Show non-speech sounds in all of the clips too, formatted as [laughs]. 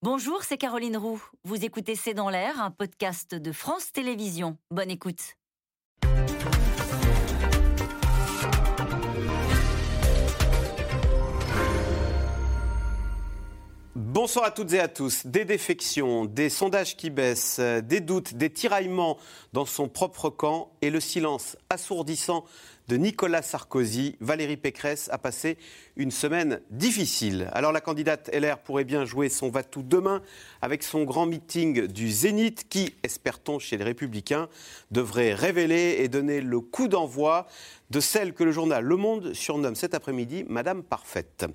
Bonjour, c'est Caroline Roux. Vous écoutez C'est dans l'air, un podcast de France Télévisions. Bonne écoute. Bonsoir à toutes et à tous. Des défections, des sondages qui baissent, des doutes, des tiraillements dans son propre camp et le silence assourdissant de Nicolas Sarkozy, Valérie Pécresse a passé une semaine difficile. Alors la candidate LR pourrait bien jouer son va-tout demain avec son grand meeting du Zénith qui, espère-t-on chez les Républicains, devrait révéler et donner le coup d'envoi de celle que le journal Le Monde surnomme cet après-midi Madame Parfaite.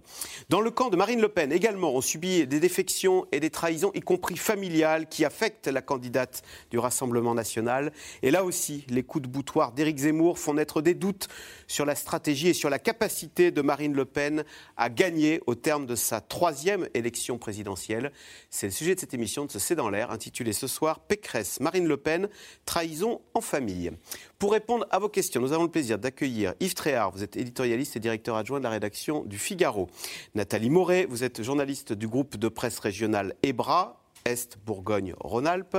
Dans le camp de Marine Le Pen également, on subit des défections et des trahisons, y compris familiales, qui affectent la candidate du Rassemblement national. Et là aussi, les coups de boutoir d'Éric Zemmour font naître des doutes sur la stratégie et sur la capacité de Marine Le Pen à gagner au terme de sa troisième élection présidentielle. C'est le sujet de cette émission de ce C'est dans l'air, intitulée ce soir Pécresse, Marine Le Pen, trahison en famille. Pour répondre à vos questions, nous avons le plaisir d'accueillir Yves Tréhard, vous êtes éditorialiste et directeur adjoint de la rédaction du Figaro. Nathalie Moret, vous êtes journaliste du groupe de presse régional EBRA est Bourgogne-Rhône-Alpes.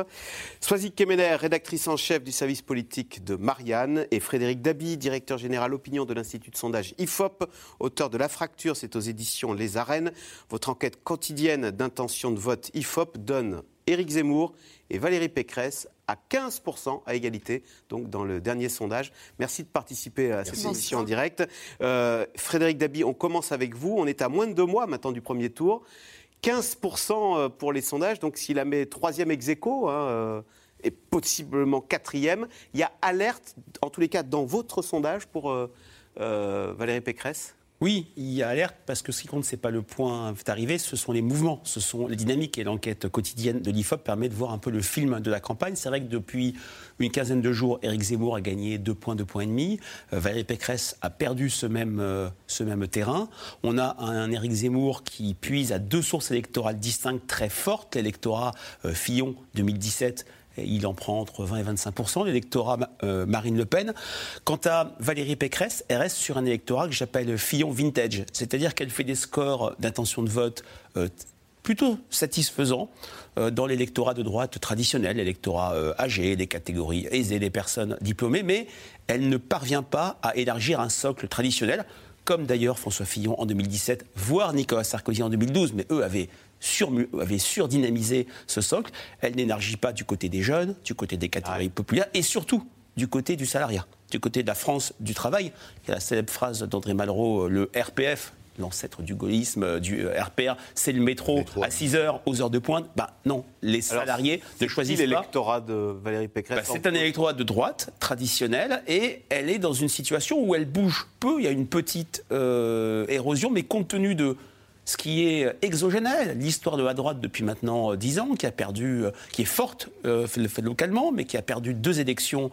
Soisic Kemener, rédactrice en chef du service politique de Marianne, et Frédéric Dabi, directeur général opinion de l'Institut de sondage IFOP, auteur de La Fracture, c'est aux éditions Les Arènes. Votre enquête quotidienne d'intention de vote IFOP donne Éric Zemmour et Valérie Pécresse à 15% à égalité, donc dans le dernier sondage. Merci de participer à cette émission en direct. Euh, Frédéric Dabi, on commence avec vous. On est à moins de deux mois maintenant du premier tour. 15% euh, pour les sondages, donc s'il la met troisième ex aequo, hein, euh, et possiblement quatrième, il y a alerte, en tous les cas, dans votre sondage pour euh, Valérie Pécresse? Oui, il y a alerte parce que ce qui compte, ce n'est pas le point d'arrivée, ce sont les mouvements, ce sont les dynamiques et l'enquête quotidienne de l'IFOP permet de voir un peu le film de la campagne. C'est vrai que depuis une quinzaine de jours, Éric Zemmour a gagné deux points, deux points et demi. Euh, Valérie Pécresse a perdu ce même, euh, terrain. On a un, Éric Zemmour qui puise à deux sources électorales distinctes très fortes. L'électorat euh, Fillon 2017 il en prend entre 20 et 25% l'électorat euh, Marine Le Pen. Quant à Valérie Pécresse, elle reste sur un électorat que j'appelle Fillon vintage, c'est-à-dire qu'elle fait des scores d'intention de vote euh, plutôt satisfaisants euh, dans l'électorat de droite traditionnel, l'électorat âgé, des catégories aisées, des personnes diplômées, mais elle ne parvient pas à élargir un socle traditionnel, comme d'ailleurs François Fillon en 2017, voire Nicolas Sarkozy en 2012, mais eux avaient avait surdynamisé ce socle, elle n'énergie pas du côté des jeunes, du côté des catégories populaires et surtout du côté du salariat, du côté de la France du travail. Il y a la célèbre phrase d'André Malraux, euh, le RPF, l'ancêtre du gaullisme, euh, du euh, RPR, c'est le métro, à 6 heures, aux heures de pointe. Bah non, les salariés ne choisissent pas. l'électorat de Valérie Pécresse bah, C'est un électorat de droite, traditionnel, et elle est dans une situation où elle bouge peu. Il y a une petite érosion, mais compte tenu de ce qui est exogénel, l'histoire de la droite depuis maintenant euh, dix ans, qui a perdu, euh, qui est forte euh, localement, mais qui a perdu deux élections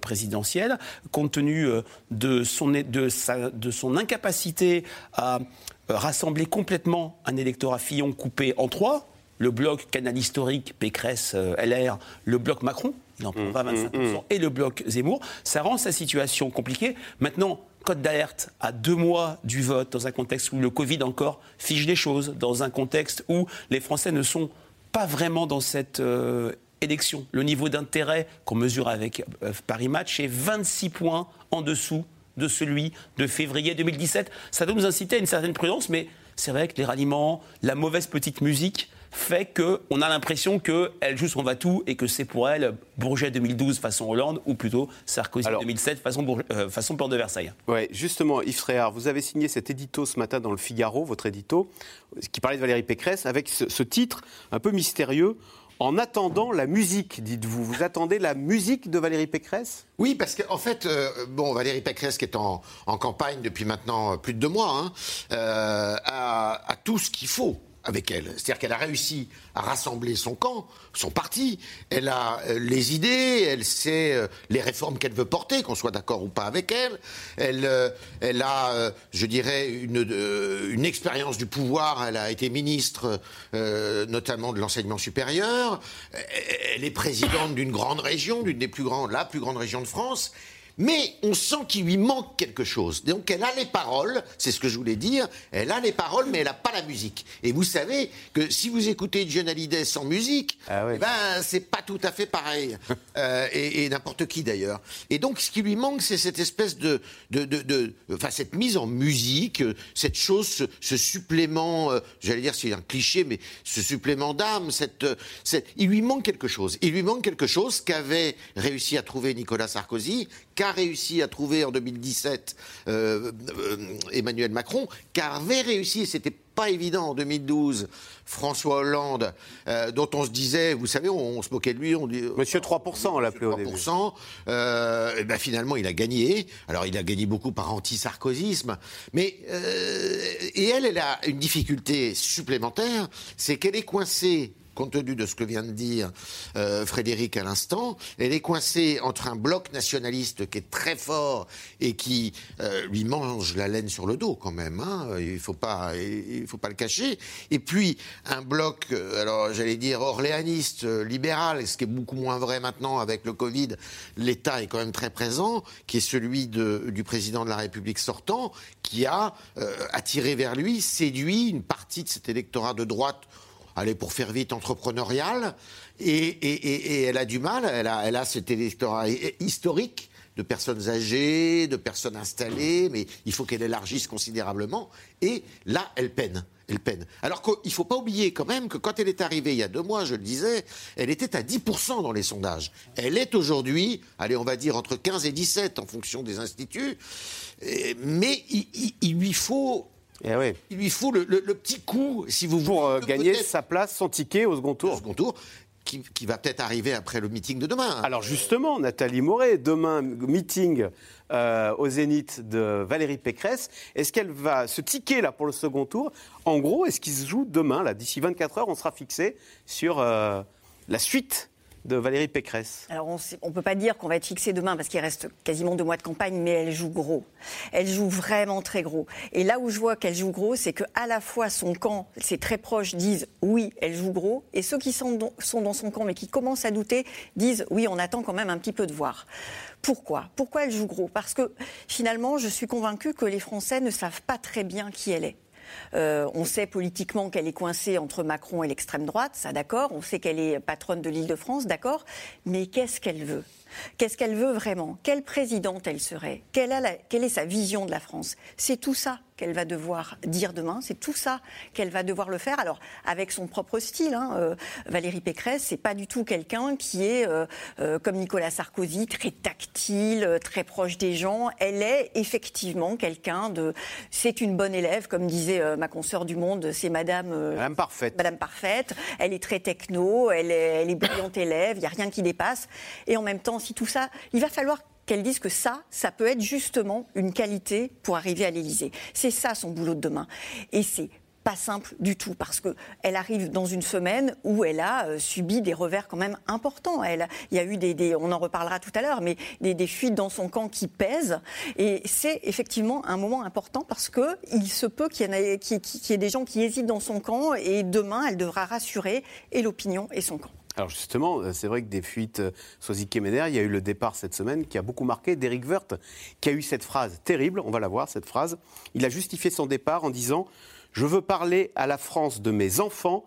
présidentielles, compte tenu de son, de, sa, de son incapacité à rassembler complètement un électorat Fillon coupé en trois, le bloc canal historique Pécresse LR, le bloc Macron, il en prend pas 25%, mmh, mmh, mmh. et le bloc Zemmour, ça rend sa situation compliquée. Maintenant, code d'alerte à deux mois du vote, dans un contexte où le Covid encore fige les choses, dans un contexte où les Français ne sont pas vraiment dans cette euh, élection. Le niveau d'intérêt qu'on mesure avec euh, Paris Match est 26 points en dessous de celui de février 2017. Ça doit nous inciter à une certaine prudence, mais c'est vrai que les ralliements, la mauvaise petite musique, fait qu'on a l'impression qu'elle joue son va-tout et que c'est pour elle Bourget 2012 façon Hollande ou plutôt Sarkozy 2007 façon, euh, façon Porte de Versailles. Oui, justement, Yves Tréhard, vous avez signé cet édito ce matin dans le Figaro, votre édito, qui parlait de Valérie Pécresse, avec ce, titre un peu mystérieux. En attendant la musique, dites-vous. Vous attendez la musique de Valérie Pécresse? Oui, parce qu'en fait, euh, bon, Valérie Pécresse, qui est en, campagne depuis maintenant plus de deux mois, hein, euh, a, tout ce qu'il faut avec elle. C'est-à-dire qu'elle a réussi à rassembler son camp, son parti. Elle a euh, les idées, elle sait euh, les réformes qu'elle veut porter, qu'on soit d'accord ou pas avec elle. Elle, euh, elle a, je dirais, une, une expérience du pouvoir. Elle a été ministre, notamment de l'enseignement supérieur. Elle est présidente d'une grande région, d'une des plus grandes, la plus grande région de France. Mais on sent qu'il lui manque quelque chose. Donc elle a les paroles, c'est ce que je voulais dire, elle a les paroles, mais elle n'a pas la musique. Et vous savez que si vous écoutez John Hallyday sans musique, Ah oui. eh ben, c'est pas tout à fait pareil. [laughs] Euh, et et n'importe qui d'ailleurs. Et donc ce qui lui manque, c'est cette espèce de, de, de, de- enfin cette mise en musique, euh, cette chose, ce, ce supplément, euh, j'allais dire c'est un cliché, mais ce supplément d'âme, cette, cette- il lui manque quelque chose. Il lui manque quelque chose qu'avait réussi à trouver Nicolas Sarkozy, qu'a réussi à trouver en 2017 euh, euh, Emmanuel Macron, qu'avait réussi, et c'était pas évident en 2012, François Hollande, euh, dont on se disait, vous savez, on, on se moquait de lui, on dit... Monsieur 3%, on l'appelait au début. 3%, euh, et ben finalement, il a gagné. Alors, il a gagné beaucoup par anti-sarkozisme. Mais, et elle, elle a une difficulté supplémentaire, c'est qu'elle est coincée compte tenu de ce que vient de dire euh, Frédéric à l'instant, elle est coincée entre un bloc nationaliste qui est très fort et qui euh, lui mange la laine sur le dos quand même. Hein, il faut pas, il faut pas le cacher. Et puis un bloc, euh, alors j'allais dire orléaniste, libéral, ce qui est beaucoup moins vrai maintenant avec le Covid. L'État est quand même très présent, qui est celui du président de la République sortant, qui a attiré vers lui, séduit une partie de cet électorat de droite allez, pour faire vite, entrepreneuriale, et, elle a du mal, elle a, cet électorat hi- historique de personnes âgées, de personnes installées, mais il faut qu'elle élargisse considérablement, et là, elle peine. Elle peine. Alors qu'il ne faut pas oublier quand même que quand elle est arrivée il y a deux mois, je le disais, elle était à 10% dans les sondages. Elle est aujourd'hui, allez, on va dire entre 15 et 17 en fonction des instituts, mais il lui faut Eh oui. il lui faut le, le- le petit coup, si vous Pour euh, voulez, gagner sa place, son ticket au second au tour. second tour, qui, qui va peut-être arriver après le meeting de demain. Alors justement, Nathalie Moret, demain, meeting euh, au Zénith de Valérie Pécresse. Est-ce qu'elle va, ce ticket-là pour le second tour, en gros, est-ce qu'il se joue demain, là, d'ici 24 heures, on sera fixé sur euh, la suite de Valérie Pécresse Alors, on ne peut pas dire qu'on va être fixé demain parce qu'il reste quasiment deux mois de campagne, mais elle joue gros. Elle joue vraiment très gros. Et là où je vois qu'elle joue gros, c'est qu'à la fois son camp, ses très proches disent oui, elle joue gros, et ceux qui sont sont dans son camp mais qui commencent à douter disent oui, on attend quand même un petit peu de voir. Pourquoi? Pourquoi elle joue gros? Parce que finalement, je suis convaincue que les Français ne savent pas très bien qui elle est. Euh, on sait politiquement qu'elle est coincée entre Macron et l'extrême droite, ça d'accord. On sait qu'elle est patronne de l'Île-de-France, d'accord. Mais qu'est-ce qu'elle veut? Qu'est-ce qu'elle veut vraiment? Quelle présidente elle serait? Quelle, a la- quelle est sa vision de la France? C'est tout ça qu'elle va devoir dire demain. C'est tout ça qu'elle va devoir le faire. Alors avec son propre style. hein, euh, Valérie Pécresse, c'est pas du tout quelqu'un qui est euh, euh, comme Nicolas Sarkozy, très tactile, euh, très proche des gens. Elle est effectivement quelqu'un de. C'est une bonne élève, comme disait ma consoeur du Monde. C'est Madame. Madame Parfaite. Madame Parfaite, elle est très techno, elle est, elle est brillante [coughs] élève, il n'y a rien qui dépasse. Et en même temps, si tout ça, il va falloir qu'elle dise que ça, ça peut être justement une qualité pour arriver à l'Élysée. C'est ça son boulot de demain. Et c'est pas simple du tout parce que elle arrive dans une semaine où elle a euh, subi des revers quand même importants. Elle, il y a eu des, on en reparlera tout à l'heure, mais des, fuites dans son camp qui pèsent. Et c'est effectivement un moment important parce que il se peut qu'il y ait- qu'il y ait des gens qui hésitent dans son camp et demain elle devra rassurer et l'opinion et son camp. Alors justement, euh, c'est vrai que des fuites euh, Sozy Kemener, il y a eu le départ cette semaine qui a beaucoup marqué d'Éric Woerth, qui a eu cette phrase terrible, on va la voir, cette phrase. Il a justifié son départ en disant « Je veux parler à la France de mes enfants,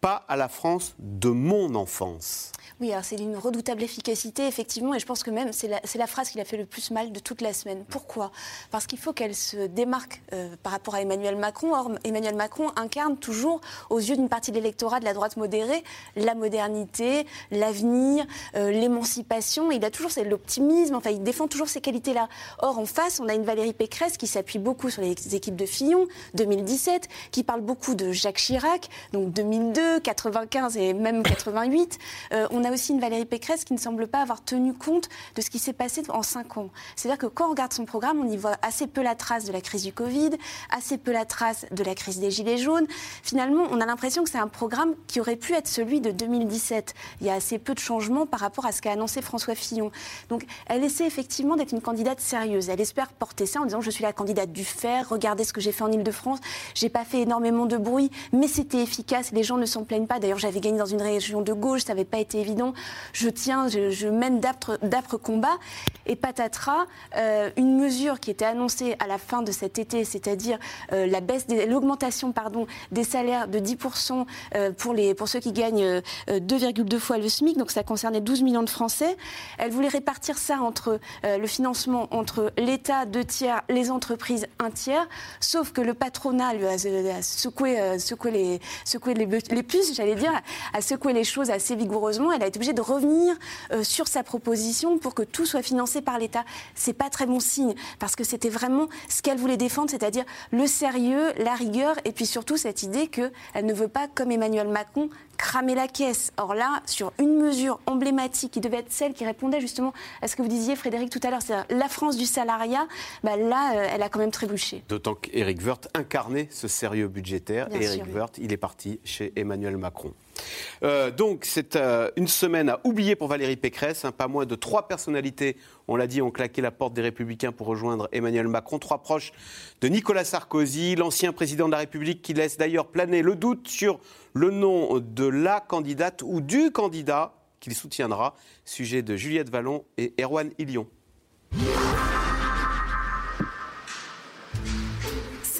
pas à la France de mon enfance ». Oui, alors c'est d'une redoutable efficacité, effectivement, et je pense que même c'est la, la phrase qui l'a fait le plus mal de toute la semaine. Pourquoi? Parce qu'il faut qu'elle se démarque euh, par rapport à Emmanuel Macron. Or, Emmanuel Macron incarne toujours, aux yeux d'une partie de l'électorat de la droite modérée, la modernité, l'avenir, euh, l'émancipation. Il a toujours l'optimisme, enfin, il défend toujours ces qualités-là. Or, en face, on a une Valérie Pécresse qui s'appuie beaucoup sur les équipes de Fillon, 2017, qui parle beaucoup de Jacques Chirac, donc 2002, 95 et même 88. Euh, on a aussi une Valérie Pécresse qui ne semble pas avoir tenu compte de ce qui s'est passé en cinq ans. C'est-à-dire que quand on regarde son programme, on y voit assez peu la trace de la crise du Covid, assez peu la trace de la crise des Gilets jaunes. Finalement, on a l'impression que c'est un programme qui aurait pu être celui de 2017. Il y a assez peu de changements par rapport à ce qu'a annoncé François Fillon. Donc, elle essaie effectivement d'être une candidate sérieuse. Elle espère porter ça en disant je suis la candidate du fer, regardez ce que j'ai fait en Ile-de-France, j'ai pas fait énormément de bruit, mais c'était efficace, les gens ne s'en s'en plaignent pas. D'ailleurs, j'avais gagné dans une région de gauche, ça n'avait pas été évident. Je tiens, je, mène d'âpres combats. Et patatras, euh, une mesure qui était annoncée à la fin de cet été, c'est-à-dire euh, l'augmentation des salaires de 10% euh, pour les pour ceux qui gagnent 2,2 fois le SMIC. Donc ça concernait 12 millions de Français. Elle voulait répartir ça entre le financement entre l'État deux tiers, les entreprises un tiers. Sauf que le patronat a, secoué, les, secoué les, puces, j'allais dire, a secoué les choses assez vigoureusement. A été obligée de revenir sur sa proposition pour que tout soit financé par l'État. C'est pas très bon signe parce que c'était vraiment ce qu'elle voulait défendre, c'est-à-dire le sérieux, la rigueur et puis surtout cette idée qu'elle ne veut pas, comme Emmanuel Macron, cramer la caisse. Or là, sur une mesure emblématique qui devait être celle qui répondait justement à ce que vous disiez, Frédéric, tout à l'heure, c'est la France du salariat, bah là, euh, elle a quand même trébuché. D'autant qu'Éric Woerth incarnait ce sérieux budgétaire. et Éric Woerth, il est parti chez Emmanuel Macron. Euh, donc, c'est euh, une semaine à oublier pour Valérie Pécresse. Hein. pas moins de trois personnalités, on l'a dit, ont claqué la porte des Républicains pour rejoindre Emmanuel Macron. Trois proches de Nicolas Sarkozy, l'ancien président de la République, qui laisse d'ailleurs planer le doute sur le nom de la candidate ou du candidat qu'il soutiendra. Sujet de Juliette Vallon et Erwan Ilion.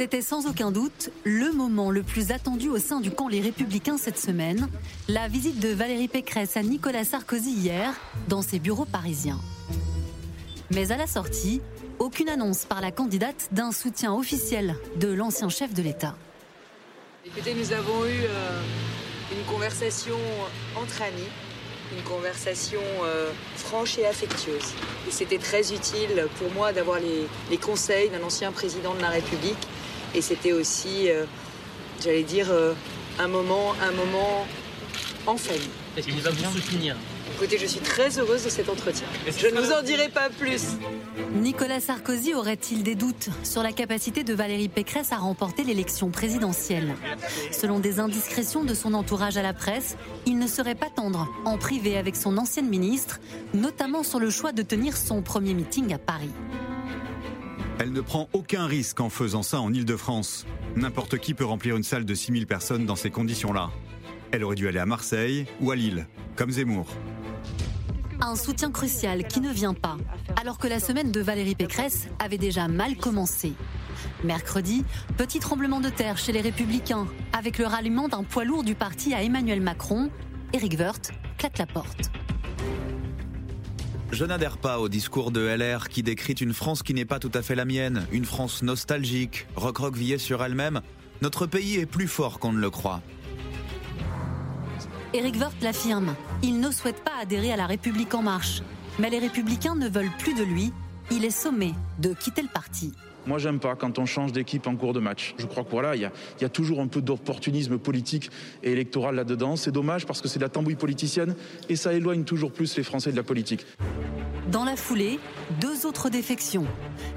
C'était sans aucun doute le moment le plus attendu au sein du camp Les Républicains cette semaine, la visite de Valérie Pécresse à Nicolas Sarkozy hier dans ses bureaux parisiens. Mais à la sortie, aucune annonce par la candidate d'un soutien officiel de l'ancien chef de l'État. Écoutez, nous avons eu euh, une conversation entre amis, une conversation euh, franche et affectueuse. Et c'était très utile pour moi d'avoir les conseils d'un ancien président de la République et c'était aussi, euh, j'allais dire, euh, un moment, un moment en famille. Est-ce qu'il va vous soutenir Écoutez, je suis très heureuse de cet entretien. Je ne vous en dirai pas plus. Nicolas Sarkozy aurait-il des doutes sur la capacité de Valérie Pécresse à remporter l'élection présidentielle? Selon des indiscrétions de son entourage à la presse, il ne serait pas tendre en privé avec son ancienne ministre, notamment sur le choix de tenir son premier meeting à Paris. Elle ne prend aucun risque en faisant ça en Ile-de-France. N'importe qui peut remplir une salle de 6000 personnes dans ces conditions-là. Elle aurait dû aller à Marseille ou à Lille, comme Zemmour. Un soutien crucial qui ne vient pas, alors que la semaine de Valérie Pécresse avait déjà mal commencé. Mercredi, petit tremblement de terre chez les Républicains, avec le ralliement d'un poids lourd du parti à Emmanuel Macron. Éric Woerth claque la porte. Je n'adhère pas au discours de LR qui décrit une France qui n'est pas tout à fait la mienne, une France nostalgique, recroquevillée sur elle-même. Notre pays est plus fort qu'on ne le croit. Éric Woerth l'affirme. Il ne souhaite pas adhérer à la République en marche. Mais les républicains ne veulent plus de lui. Il est sommé de quitter le parti. Moi, j'aime pas quand on change d'équipe en cours de match. Je crois que voilà, il y, a, toujours un peu d'opportunisme politique et électoral là-dedans. C'est dommage parce que c'est de la tambouille politicienne et ça éloigne toujours plus les Français de la politique. Dans la foulée, deux autres défections.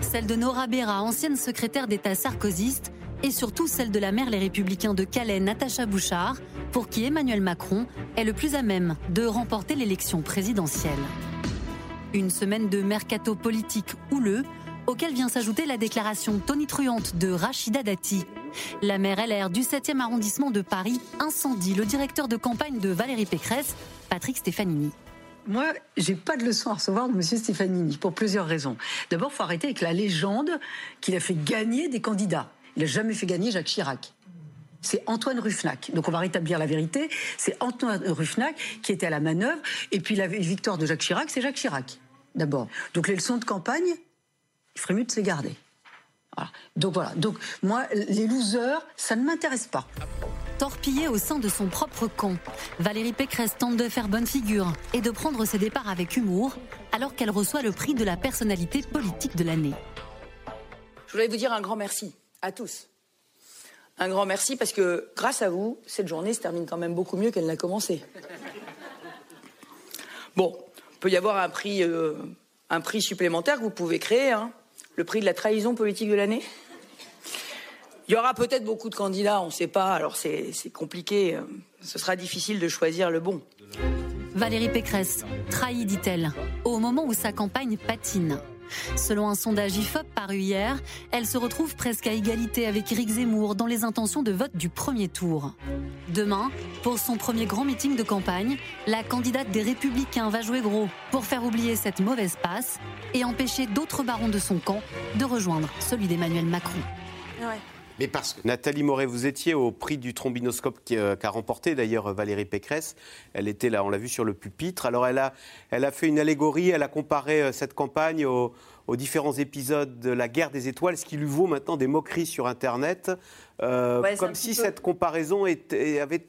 Celle de Nora Béra, ancienne secrétaire d'État sarkozyste, et surtout celle de la mère Les Républicains de Calais, Natacha Bouchard, pour qui Emmanuel Macron est le plus à même de remporter l'élection présidentielle. Une semaine de mercato politique houleux auquel vient s'ajouter la déclaration tonitruante de Rachida Dati. La maire LR du 7e arrondissement de Paris incendie le directeur de campagne de Valérie Pécresse, Patrick Stefanini. Moi, j'ai pas de leçon à recevoir de M. Stefanini pour plusieurs raisons. D'abord, il faut arrêter avec la légende qu'il a fait gagner des candidats. Il n'a jamais fait gagner Jacques Chirac. C'est Antoine Ruffnac. Donc on va rétablir la vérité. C'est Antoine Ruffnac qui était à la manœuvre. Et puis la victoire de Jacques Chirac, c'est Jacques Chirac, d'abord. Donc les leçons de campagne, il ferait mieux de se les garder. Donc voilà. Donc moi, les losers, ça ne m'intéresse pas. Torpillée au sein de son propre camp, Valérie Pécresse tente de faire bonne figure et de prendre ses départs avec humour, alors qu'elle reçoit le prix de la personnalité politique de l'année. Je voulais vous dire un grand merci à tous. Un grand merci parce que grâce à vous, cette journée se termine quand même beaucoup mieux qu'elle n'a commencé. Bon, peut y avoir un prix, euh, un prix supplémentaire que vous pouvez créer. Hein le prix de la trahison politique de l'année Il y aura peut-être beaucoup de candidats, on ne sait pas, alors c'est compliqué, euh, ce sera difficile de choisir le bon. Valérie Pécresse, trahie, dit-elle, au moment où sa campagne patine. Selon un sondage IFOP paru hier, elle se retrouve presque à égalité avec Éric Zemmour dans les intentions de vote du premier tour. Demain, pour son premier grand meeting de campagne, la candidate des Républicains va jouer gros pour faire oublier cette mauvaise passe et empêcher d'autres barons de son camp de rejoindre celui d'Emmanuel Macron. Nathalie Moret, vous étiez au prix du trombinoscope euh, qu'a remporté d'ailleurs Valérie Pécresse. Elle était là, on l'a vu sur le pupitre. Alors elle a, fait une allégorie, elle a comparé euh, cette campagne au, aux différents épisodes de la guerre des étoiles, ce qui lui vaut maintenant des moqueries sur Internet. Euh, comme si cette comparaison était, avait,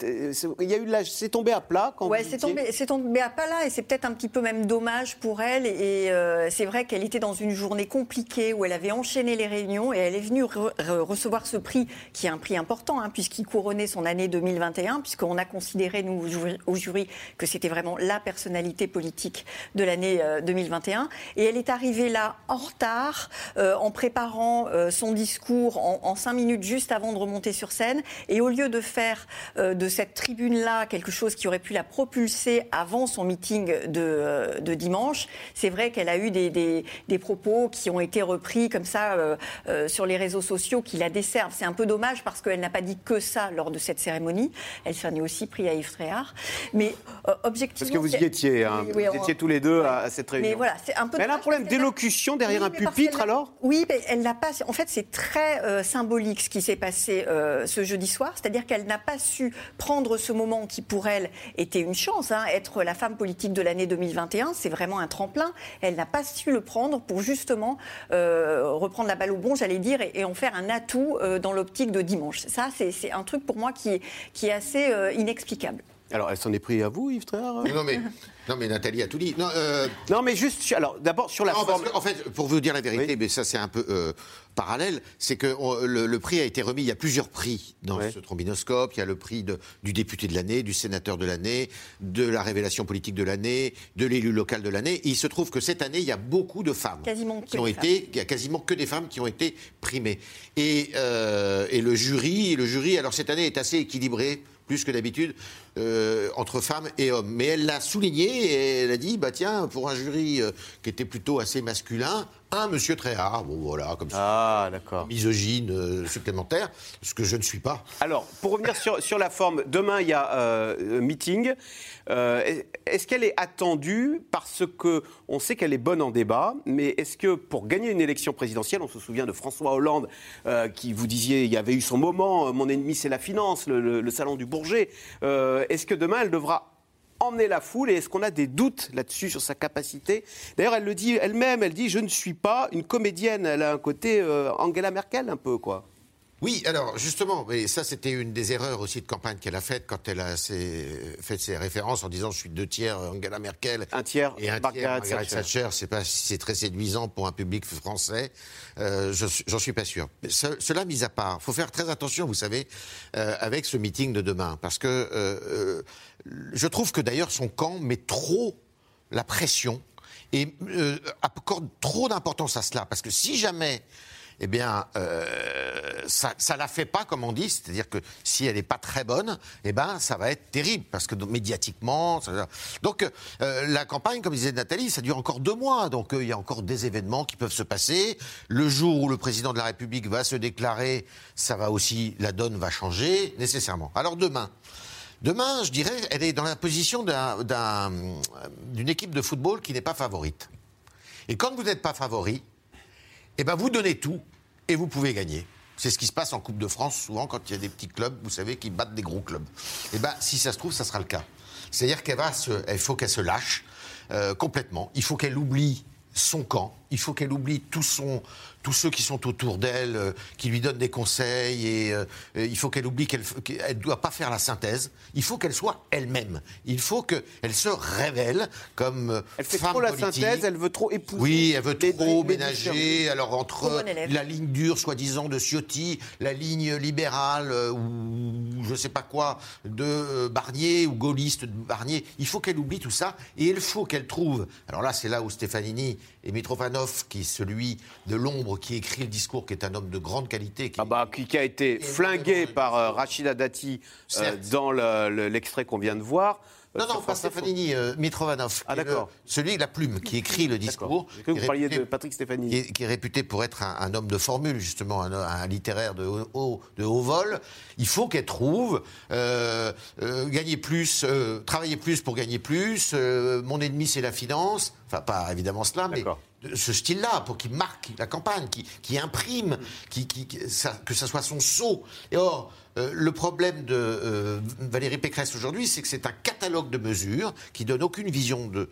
il y a eu c'est tombé à plat quand ouais, c'est tombé, c'est tombé à plat là et c'est peut-être un petit peu même dommage pour elle et euh, c'est vrai qu'elle était dans une journée compliquée où elle avait enchaîné les réunions et elle est venue recevoir ce prix qui est un prix important hein, puisqu'il couronnait son année 2021 puisqu'on a considéré nous au jury que c'était vraiment la personnalité politique de l'année 2021 euh, et elle est arrivée là en retard en préparant son discours en, en cinq minutes juste avant de remonter sur scène. Et au lieu de faire euh, de cette tribune-là quelque chose qui aurait pu la propulser avant son meeting de, euh, de dimanche, c'est vrai qu'elle a eu des, des, propos qui ont été repris comme ça euh, sur les réseaux sociaux qui la desservent. C'est un peu dommage parce qu'elle n'a pas dit que ça lors de cette cérémonie. Elle s'en est aussi pris à Yves Tréhard. Mais objectivement. Parce que vous y étiez, hein. vous étiez tous les deux à, cette réunion. Mais voilà, c'est un peu. elle a un problème d'élocution derrière un pupitre alors? Oui, mais elle n'a pas. En fait, c'est très symbolique ce qui s'est passé euh, ce jeudi soir, c'est-à-dire qu'elle n'a pas su prendre ce moment qui pour elle était une chance, hein, être la femme politique de l'année 2021, c'est vraiment un tremplin. Elle n'a pas su le prendre pour justement euh, reprendre la balle au bon, j'allais dire, et, en faire un atout euh, dans l'optique de dimanche. Ça, c'est un truc pour moi qui est assez inexplicable. Alors, elle s'en est pris à vous, Yves Tréhard Non, mais, non, mais Nathalie a tout dit. Non, euh, non mais juste, alors, d'abord, sur la forme... en fait, pour vous dire la vérité, mais ça, c'est un peu euh, parallèle, c'est que le, prix a été remis, il y a plusieurs prix dans ce trombinoscope. Il y a le prix de, du député de l'année, du sénateur de l'année, de la révélation politique de l'année, de l'élu local de l'année. il se trouve que cette année, il y a beaucoup de femmes quasiment qui ont été, il y a quasiment que des femmes qui ont été primées. Et, euh, et le jury, le jury, alors cette année est assez équilibré plus que d'habitude, euh, entre femmes et hommes. Mais elle l'a souligné et elle a dit, bah tiens, pour un jury euh, qui était plutôt assez masculin, un monsieur très rare, bon voilà, comme ça, ah, d'accord. misogyne euh, supplémentaire, ce que je ne suis pas. Alors, pour revenir sur, sur la forme, demain il y a meeting. Est-ce qu'elle est attendue parce que on sait qu'elle est bonne en débat, mais est-ce que pour gagner une élection présidentielle, on se souvient de François Hollande qui vous disiez, il y avait eu son moment, mon ennemi c'est la finance, le, le salon du Bourget. Est-ce que demain elle devra emmener la foule et est-ce qu'on a des doutes là-dessus sur sa capacité? D'ailleurs, elle le dit elle-même, elle dit je ne suis pas une comédienne, elle a un côté euh, Angela Merkel un peu quoi. Oui, alors justement, mais ça c'était une des erreurs aussi de campagne qu'elle a faites quand elle a fait ses références en disant je suis deux tiers Angela Merkel, un tiers et un tiers Margaret Thatcher. C'est pas c'est très séduisant pour un public français. Euh, J'en suis pas sûr. cela mis à part, faut faire très attention, vous savez, euh, avec ce meeting de demain, parce que euh, je trouve que d'ailleurs son camp met trop la pression et accorde trop d'importance à cela, parce que si jamais eh bien, euh, ça, ça la fait pas, comme on dit, c'est-à-dire que si elle n'est pas très bonne, eh ben, ça va être terrible, parce que médiatiquement, donc euh, la campagne, comme disait Nathalie, ça dure encore deux mois, donc il y a encore des événements qui peuvent se passer. Le jour où le président de la République va se déclarer, ça va aussi, la donne va changer nécessairement. Alors demain. Demain, je dirais, elle est dans la position d'une équipe de football qui n'est pas favorite. Et quand vous n'êtes pas favori, eh ben vous donnez tout et vous pouvez gagner. C'est ce qui se passe en Coupe de France, souvent quand il y a des petits clubs, vous savez, qui battent des gros clubs. Eh ben, si ça se trouve, ça sera le cas. C'est-à-dire qu'elle va il faut qu'elle se lâche euh, complètement. Il faut qu'elle oublie son camp. Il faut qu'elle oublie tout son, tous ceux qui sont autour d'elle, euh, qui lui donnent des conseils, et euh, il faut qu'elle oublie qu'elle ne doit pas faire la synthèse. Il faut qu'elle soit elle-même. Il faut qu'elle se révèle comme euh, Elle fait trop la synthèse, elle veut trop épouser. Oui, elle veut trop ménager. Alors entre la ligne dure, soi-disant, de Ciotti, la ligne libérale ou je ne sais pas quoi de Barnier ou gaulliste de Barnier, il faut qu'elle oublie tout ça et il faut qu'elle trouve. Alors là, c'est là où Stefanini et Mitrofanov, qui est celui de l'ombre qui écrit le discours, qui est un homme de grande qualité. Qui, ah bah, qui, a été flingué par euh, Rachida Dati euh, dans l'extrait qu'on vient de voir. Non, non, pas. Stefanini, euh, Mitrovanov. Ah, d'accord. Celui, la plume, qui écrit le discours. Que vous parliez de Patrick Stéphanie. qui est, qui est réputé pour être un, un homme de formule, justement, un, un littéraire de haut, haut- de haut vol. Il faut qu'elle trouve euh, euh, gagner plus, euh, travailler plus pour gagner plus. euh, mon ennemi, c'est la finance. Enfin, pas évidemment cela, mais ce style-là, pour qu'il marque la campagne, qui, qui imprime, qui, qui- qui- ça- que ça soit son sceau. Et or, euh, le problème de euh, Valérie Pécresse aujourd'hui, c'est que c'est un catalogue de mesures qui donne aucune vision de.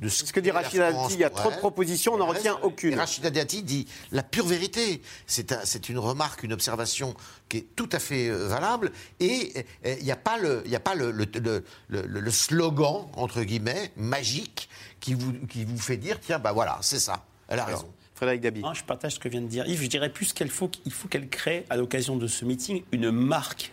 de Ce que dit Rachida Dati, il y a trop de propositions, on n'en Et retient aucune. et Rachida Dati dit la pure vérité. C'est un- c'est une remarque, une observation qui est tout à fait euh, valable. Et euh, il n'y a pas, le, y a pas le, le- le- le- le slogan, entre guillemets, magique, qui vous, qui vous fait dire tiens, bah voilà, c'est ça. Elle a raison. Frédéric Dabi. Hein, je partage ce que vient de dire Yves. Je dirais plus qu'il faut qu'il faut qu'elle crée, à l'occasion de ce meeting, une marque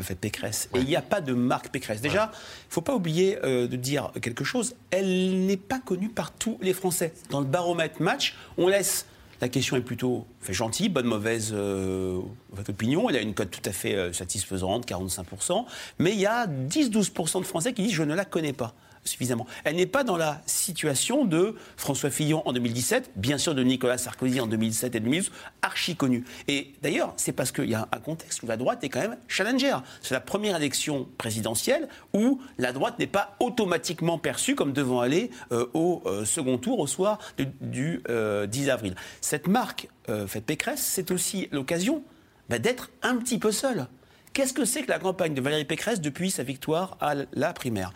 faite Pécresse. Et il n'y a pas de marque Pécresse. Déjà, il ne faut pas oublier euh, de dire quelque chose. Elle n'est pas connue par tous les Français. Dans le baromètre match, on laisse. La question est plutôt fait gentille, bonne, mauvaise euh, votre opinion. Elle a une cote tout à fait euh, satisfaisante, 45%. Mais il y a 10-12% de Français qui disent je ne la connais pas suffisamment. Elle n'est pas dans la situation de François Fillon en 2017, bien sûr de Nicolas Sarkozy en 2007 et 2012, archi connu. Et d'ailleurs, c'est parce qu'il y a un contexte où la droite est quand même challenger. C'est la première élection présidentielle où la droite n'est pas automatiquement perçue comme devant aller euh, au euh, second tour au soir du, du, euh, 10 avril. Cette marque faite Pécresse, c'est aussi l'occasion bah, d'être un petit peu seul. Qu'est-ce que c'est que la campagne de Valérie Pécresse depuis sa victoire à la primaire?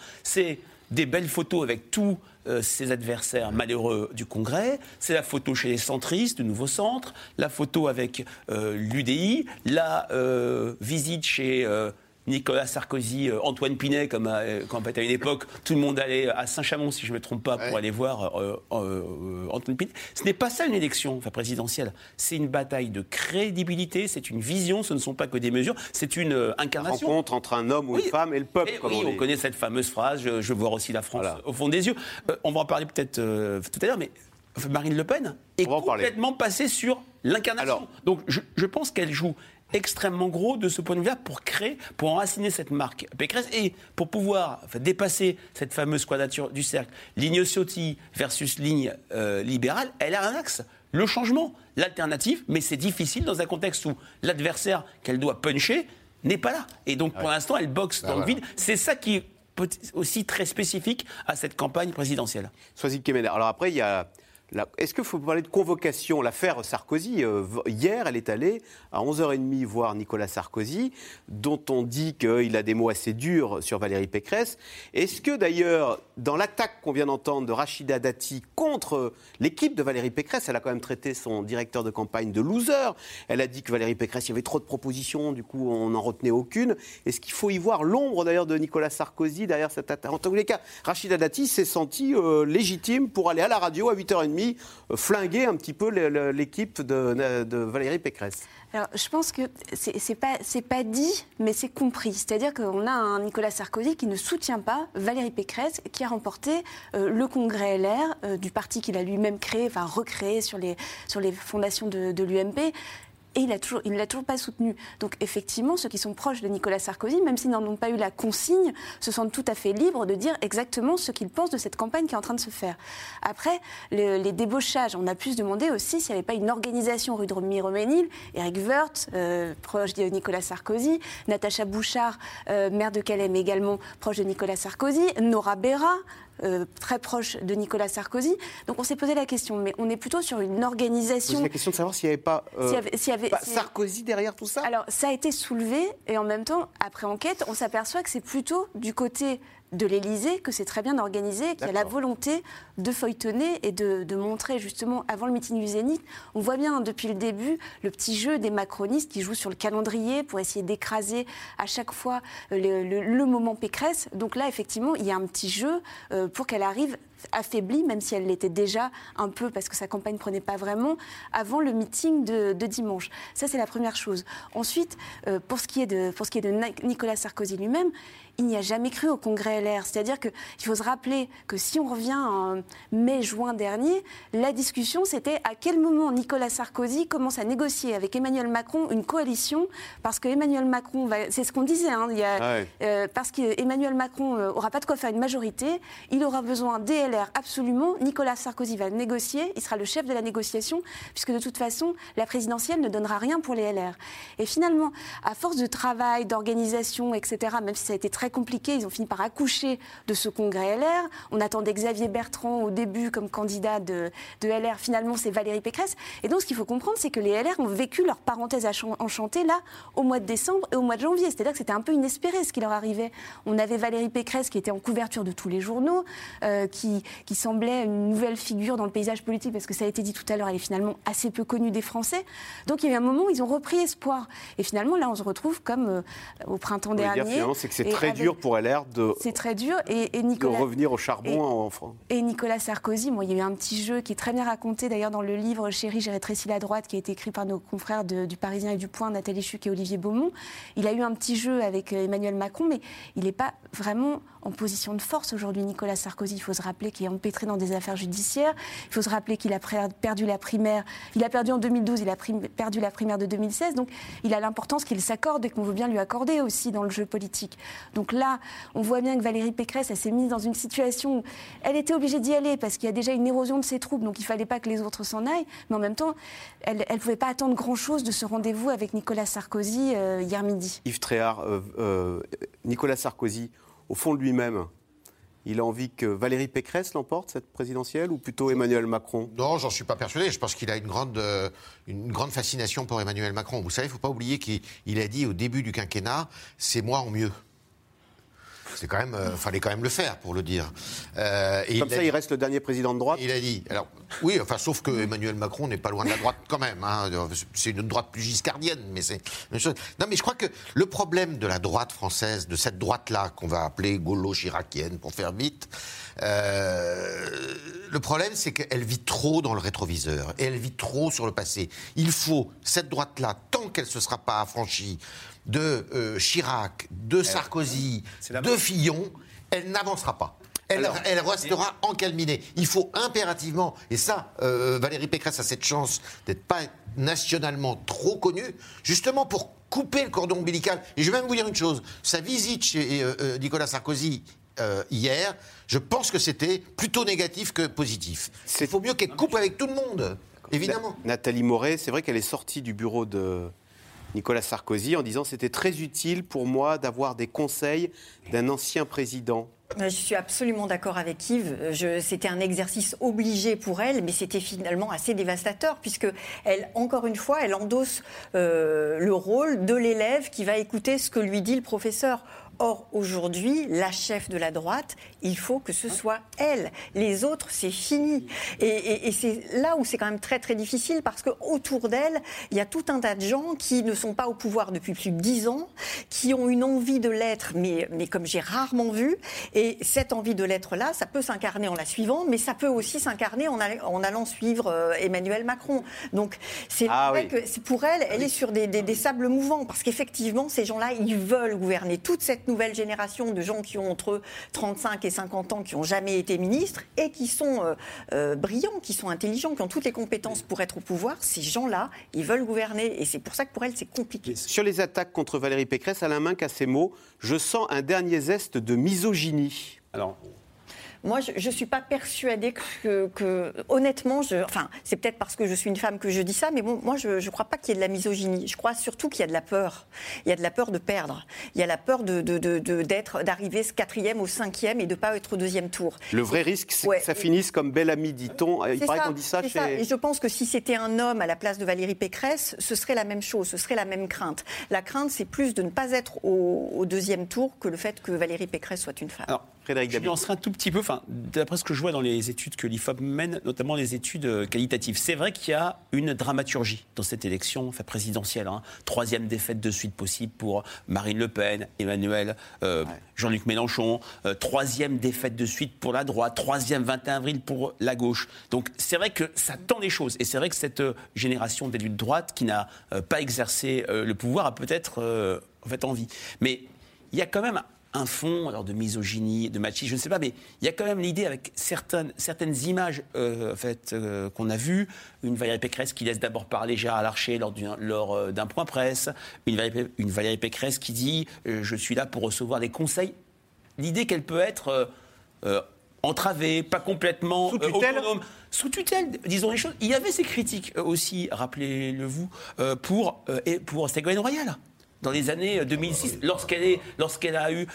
Des belles photos avec tous euh, ses adversaires malheureux du Congrès, c'est la photo chez les centristes, du nouveau centre, la photo avec euh, l'UDI, la euh, visite chez euh, Nicolas Sarkozy, euh, Antoine Pinet, comme à, euh, quand à une époque, tout le monde allait à Saint-Chamond, si je ne me trompe pas, pour aller voir euh, Antoine Pinet. Ce n'est pas ça une élection enfin, présidentielle. C'est une bataille de crédibilité, c'est une vision, ce ne sont pas que des mesures, c'est une incarnation. Rencontre entre un homme ou Oui. une femme et le peuple, Et comme oui, on connaît cette fameuse phrase je, je vois aussi la France Voilà. au fond des yeux. Euh, on va en parler peut-être tout à l'heure, mais Marine Le Pen est parler. complètement passée sur l'incarnation. Alors. Donc je, je pense qu'elle joue extrêmement gros de ce point de vue-là pour créer, pour enraciner cette marque Pécresse et pour pouvoir enfin, dépasser cette fameuse quadrature du cercle, ligne Ciotti versus ligne euh, libérale, elle a un axe. Le changement, l'alternative, mais c'est difficile dans un contexte où l'adversaire qu'elle doit puncher n'est pas là. Et donc pour l'instant, elle boxe dans le vide. C'est ça qui est aussi très spécifique à cette campagne présidentielle. Sois-y Kemener. Alors après, il y a. Est-ce qu'il faut parler de convocation? L'affaire Sarkozy, euh, hier, elle est allée à 11h30 voir Nicolas Sarkozy, dont on dit qu'il a des mots assez durs sur Valérie Pécresse. Est-ce que d'ailleurs, dans l'attaque qu'on vient d'entendre de Rachida Dati contre l'équipe de Valérie Pécresse, elle a quand même traité son directeur de campagne de loser. Elle a dit que Valérie Pécresse, il y avait trop de propositions, du coup, on n'en retenait aucune. Est-ce qu'il faut y voir l'ombre d'ailleurs de Nicolas Sarkozy derrière cette attaque En tous les cas, Rachida Dati s'est sentie euh, légitime pour aller à la radio à 8h30 euh, flinguer un petit peu l'équipe de, de Valérie Pécresse. Alors, je pense que c'est pas c'est pas dit, mais c'est compris. C'est-à-dire qu'on a un Nicolas Sarkozy qui ne soutient pas Valérie Pécresse, qui a remporté euh, le congrès LR euh, du parti qu'il a lui-même créé, enfin recréé sur les sur les fondations de l'UMP. Et il ne l'a toujours pas soutenu. Donc effectivement, ceux qui sont proches de Nicolas Sarkozy, même s'ils n'en ont pas eu la consigne, se sentent tout à fait libres de dire exactement ce qu'ils pensent de cette campagne qui est en train de se faire. Après, le- les débauchages, on a pu se demander aussi s'il n'y avait pas une organisation rue de Miroménil, Eric Woerth, euh, proche de Nicolas Sarkozy, Natacha Bouchard, euh, maire de Calais, mais également proche de Nicolas Sarkozy, Nora Berra, euh, très proche de Nicolas Sarkozy. Donc on s'est posé la question, mais on est plutôt sur une C'est organisation. la question de savoir s'il n'y avait pas, euh, S'il y avait- y avait- pas Sarkozy derrière tout ça? Alors, ça a été soulevé, et en même temps, après enquête, on s'aperçoit que c'est plutôt du côté de l'Élysée que c'est très bien organisé, qu'il y a la volonté de feuilletonner et de, de montrer justement avant le meeting du Zénith. On voit bien hein, depuis le début le petit jeu des macronistes qui jouent sur le calendrier pour essayer d'écraser à chaque fois euh, le, le- le moment Pécresse. Donc là, effectivement, il y a un petit jeu euh, pour qu'elle arrive affaiblie, même si elle l'était déjà un peu parce que sa campagne ne prenait pas vraiment, avant le meeting de, de dimanche. Ça, c'est la première chose. Ensuite, euh, pour, ce qui est de, pour ce qui est de Na- Nicolas Sarkozy lui-même, il n'y a jamais cru au congrès LR. C'est-à-dire qu'il faut se rappeler que si on revient en mai-juin dernier, la discussion c'était à quel moment Nicolas Sarkozy commence à négocier avec Emmanuel Macron une coalition, parce que Emmanuel Macron, va... c'est ce qu'on disait, hein, il y a, Ah ouais. euh, parce qu'Emmanuel Macron euh, aura pas de quoi faire une majorité, il aura besoin des LR absolument. Nicolas Sarkozy va négocier, il sera le chef de la négociation, puisque de toute façon, la présidentielle ne donnera rien pour les LR. Et finalement, à force de travail, d'organisation, etc., même si ça a été très compliqué, ils ont fini par accoucher de ce congrès LR. On attendait Xavier Bertrand au début comme candidat de, de LR. Finalement, c'est Valérie Pécresse. Et donc, ce qu'il faut comprendre, c'est que les LR ont vécu leur parenthèse enchantée là, au mois de décembre et au mois de janvier. C'est-à-dire que c'était un peu inespéré ce qui leur arrivait. On avait Valérie Pécresse qui était en couverture de tous les journaux, euh, qui, qui semblait une nouvelle figure dans le paysage politique, parce que ça a été dit tout à l'heure, elle est finalement assez peu connue des Français. Donc, il y a eu un moment où ils ont repris espoir. Et finalement, là, on se retrouve comme euh, au printemps dernier. c'est que c'est très dur pour LR de, C'est très dur. Et, et de Nicolas, revenir au charbon et- en France. et Nicolas Sarkozy, moi, il y a eu un petit jeu qui est très bien raconté d'ailleurs dans le livre Chérie, j'ai rétréci la droite, qui a été écrit par nos confrères de- du Parisien et du Point, Nathalie Chuc et Olivier Beaumont. Il a eu un petit jeu avec euh, Emmanuel Macron, mais il n'est pas vraiment en position de force aujourd'hui, Nicolas Sarkozy. Il faut se rappeler qu'il est empêtré dans des affaires judiciaires. Il faut se rappeler qu'il a perdu la primaire. Il a perdu en 2012, il a perdu la primaire de 2016. Donc, il a l'importance qu'il s'accorde et qu'on veut bien lui accorder aussi dans le jeu politique. Donc là, on voit bien que Valérie Pécresse, elle s'est mise dans une situation où elle était obligée d'y aller parce qu'il y a déjà une érosion de ses troupes, donc il fallait pas que les autres s'en aillent. Mais en même temps, elle ne pouvait pas attendre grand-chose de ce rendez-vous avec Nicolas Sarkozy euh, hier midi. Yves Tréhard, euh, euh, Nicolas Sarkozy, au fond de lui-même, il a envie que Valérie Pécresse l'emporte, cette présidentielle, ou plutôt Emmanuel Macron? Non, j'en suis pas persuadé. Je pense qu'il a une grande, une grande fascination pour Emmanuel Macron. Vous savez, il ne faut pas oublier qu'il il a dit au début du quinquennat, c'est moi en mieux. C'est quand même, euh, fallait quand même le faire pour le dire. Euh, et Comme il ça, dit- il reste le dernier président de droite Il a dit. Alors, oui, enfin, sauf que Emmanuel Macron n'est pas loin de la droite quand même. hein. C'est une droite plus giscardienne, mais c'est. Non, mais je crois que le problème de la droite française, de cette droite-là qu'on va appeler gaulo-chiracienne pour faire vite, euh, le problème, c'est qu'elle vit trop dans le rétroviseur et elle vit trop sur le passé. Il faut cette droite-là, tant qu'elle ne se sera pas affranchie de euh, Chirac, de Sarkozy, de Fillon, elle n'avancera pas. Elle, Alors, elle restera encalminée. Il faut impérativement, et ça, euh, Valérie Pécresse a cette chance d'être pas nationalement trop connue, justement pour couper le cordon ombilical. Et je vais même vous dire une chose, sa visite chez euh, euh, Nicolas Sarkozy euh, hier, je pense que c'était plutôt négatif que positif. Il faut mieux qu'elle coupe avec tout le monde, évidemment. Na- Nathalie Moret, c'est vrai qu'elle est sortie du bureau de Nicolas Sarkozy en disant c'était très utile pour moi d'avoir des conseils d'un ancien président. Je suis absolument d'accord avec Yves. Je- C'était un exercice obligé pour elle, mais c'était finalement assez dévastateur, puisque elle, encore une fois, elle endosse euh, le rôle de l'élève qui va écouter ce que lui dit le professeur. Or, aujourd'hui, la chef de la droite, il faut que ce soit elle. Les autres, c'est fini. Et, et- et c'est là où c'est quand même très très difficile, parce qu'autour d'elle, il y a tout un tas de gens qui ne sont pas au pouvoir depuis plus de dix ans, qui ont une envie de l'être, mais, mais comme j'ai rarement vu. Et cette envie de l'être-là, ça peut s'incarner en la suivant, mais ça peut aussi s'incarner en, all- en allant suivre euh, Emmanuel Macron. Donc, c'est Ah vrai oui. que pour elle, elle est sur des, des- des sables mouvants, parce qu'effectivement, ces gens-là, ils veulent gouverner. Toute cette nouvelle génération de gens qui ont entre 35 et 50 ans, qui n'ont jamais été ministres, et qui sont euh, euh, brillants, qui sont intelligents, qui ont toutes les compétences pour être au pouvoir, ces gens-là, ils veuleux gouverner. Et c'est pour ça que pour elle, c'est compliqué. Sur les attaques contre Valérie Pécresse, Alain Minck a ces mots Je sens un dernier zeste de misogynie. Alors, Moi, je ne suis pas persuadée que, que- honnêtement, je, enfin, c'est peut-être parce que je suis une femme que je dis ça, mais bon, moi, je ne crois pas qu'il y ait de la misogynie. Je crois surtout qu'il y a de la peur. Il y a de la peur de perdre. Il y a la peur de, de- de- de- d'être, d'arriver ce quatrième ou cinquième et de ne pas être au deuxième tour. Le vrai risque, c'est Ouais. que ça finisse comme belle amie, dit-on. Il C'est paraît ça, qu'on dit ça chez. ça. Et je pense que si c'était un homme à la place de Valérie Pécresse, ce serait la même chose, ce serait la même crainte. La crainte, c'est plus de ne pas être au, au deuxième tour que le fait que Valérie Pécresse soit une femme. alors Frédéric je Dabi. nuancerai un tout petit peu, enfin, d'après ce que je vois dans les études que l'IFOP mène, notamment les études euh, qualitatives. C'est vrai qu'il y a une dramaturgie dans cette élection enfin, présidentielle. hein. Troisième défaite de suite possible pour Marine Le Pen, Emmanuel, euh, Jean-Luc Mélenchon. Euh, troisième défaite de suite pour la droite. Troisième 21 avril pour la gauche. Donc c'est vrai que ça tend les choses. Et c'est vrai que cette génération d'élus de droite qui n'a euh, pas exercé le pouvoir a peut-être en fait envie. Mais il y a quand même un fond alors de misogynie, de machisme, je ne sais pas, mais il y a quand même l'idée avec certaines, certaines images euh, en fait, euh, qu'on a vues, une Valérie Pécresse qui laisse d'abord parler Gérard Larcher lors d'un, lors, euh, d'un point presse, une Valérie, une Valérie Pécresse qui dit euh, je suis là pour recevoir des conseils. L'idée qu'elle peut être entravée, pas complètement Sous tutelle autonome. Sous tutelle, disons les choses. Il y avait ces critiques aussi, rappelez-le vous, pour, et pour Ségolène Royal dans les années euh, 2006, lorsqu'elle est, lorsqu'elle a eu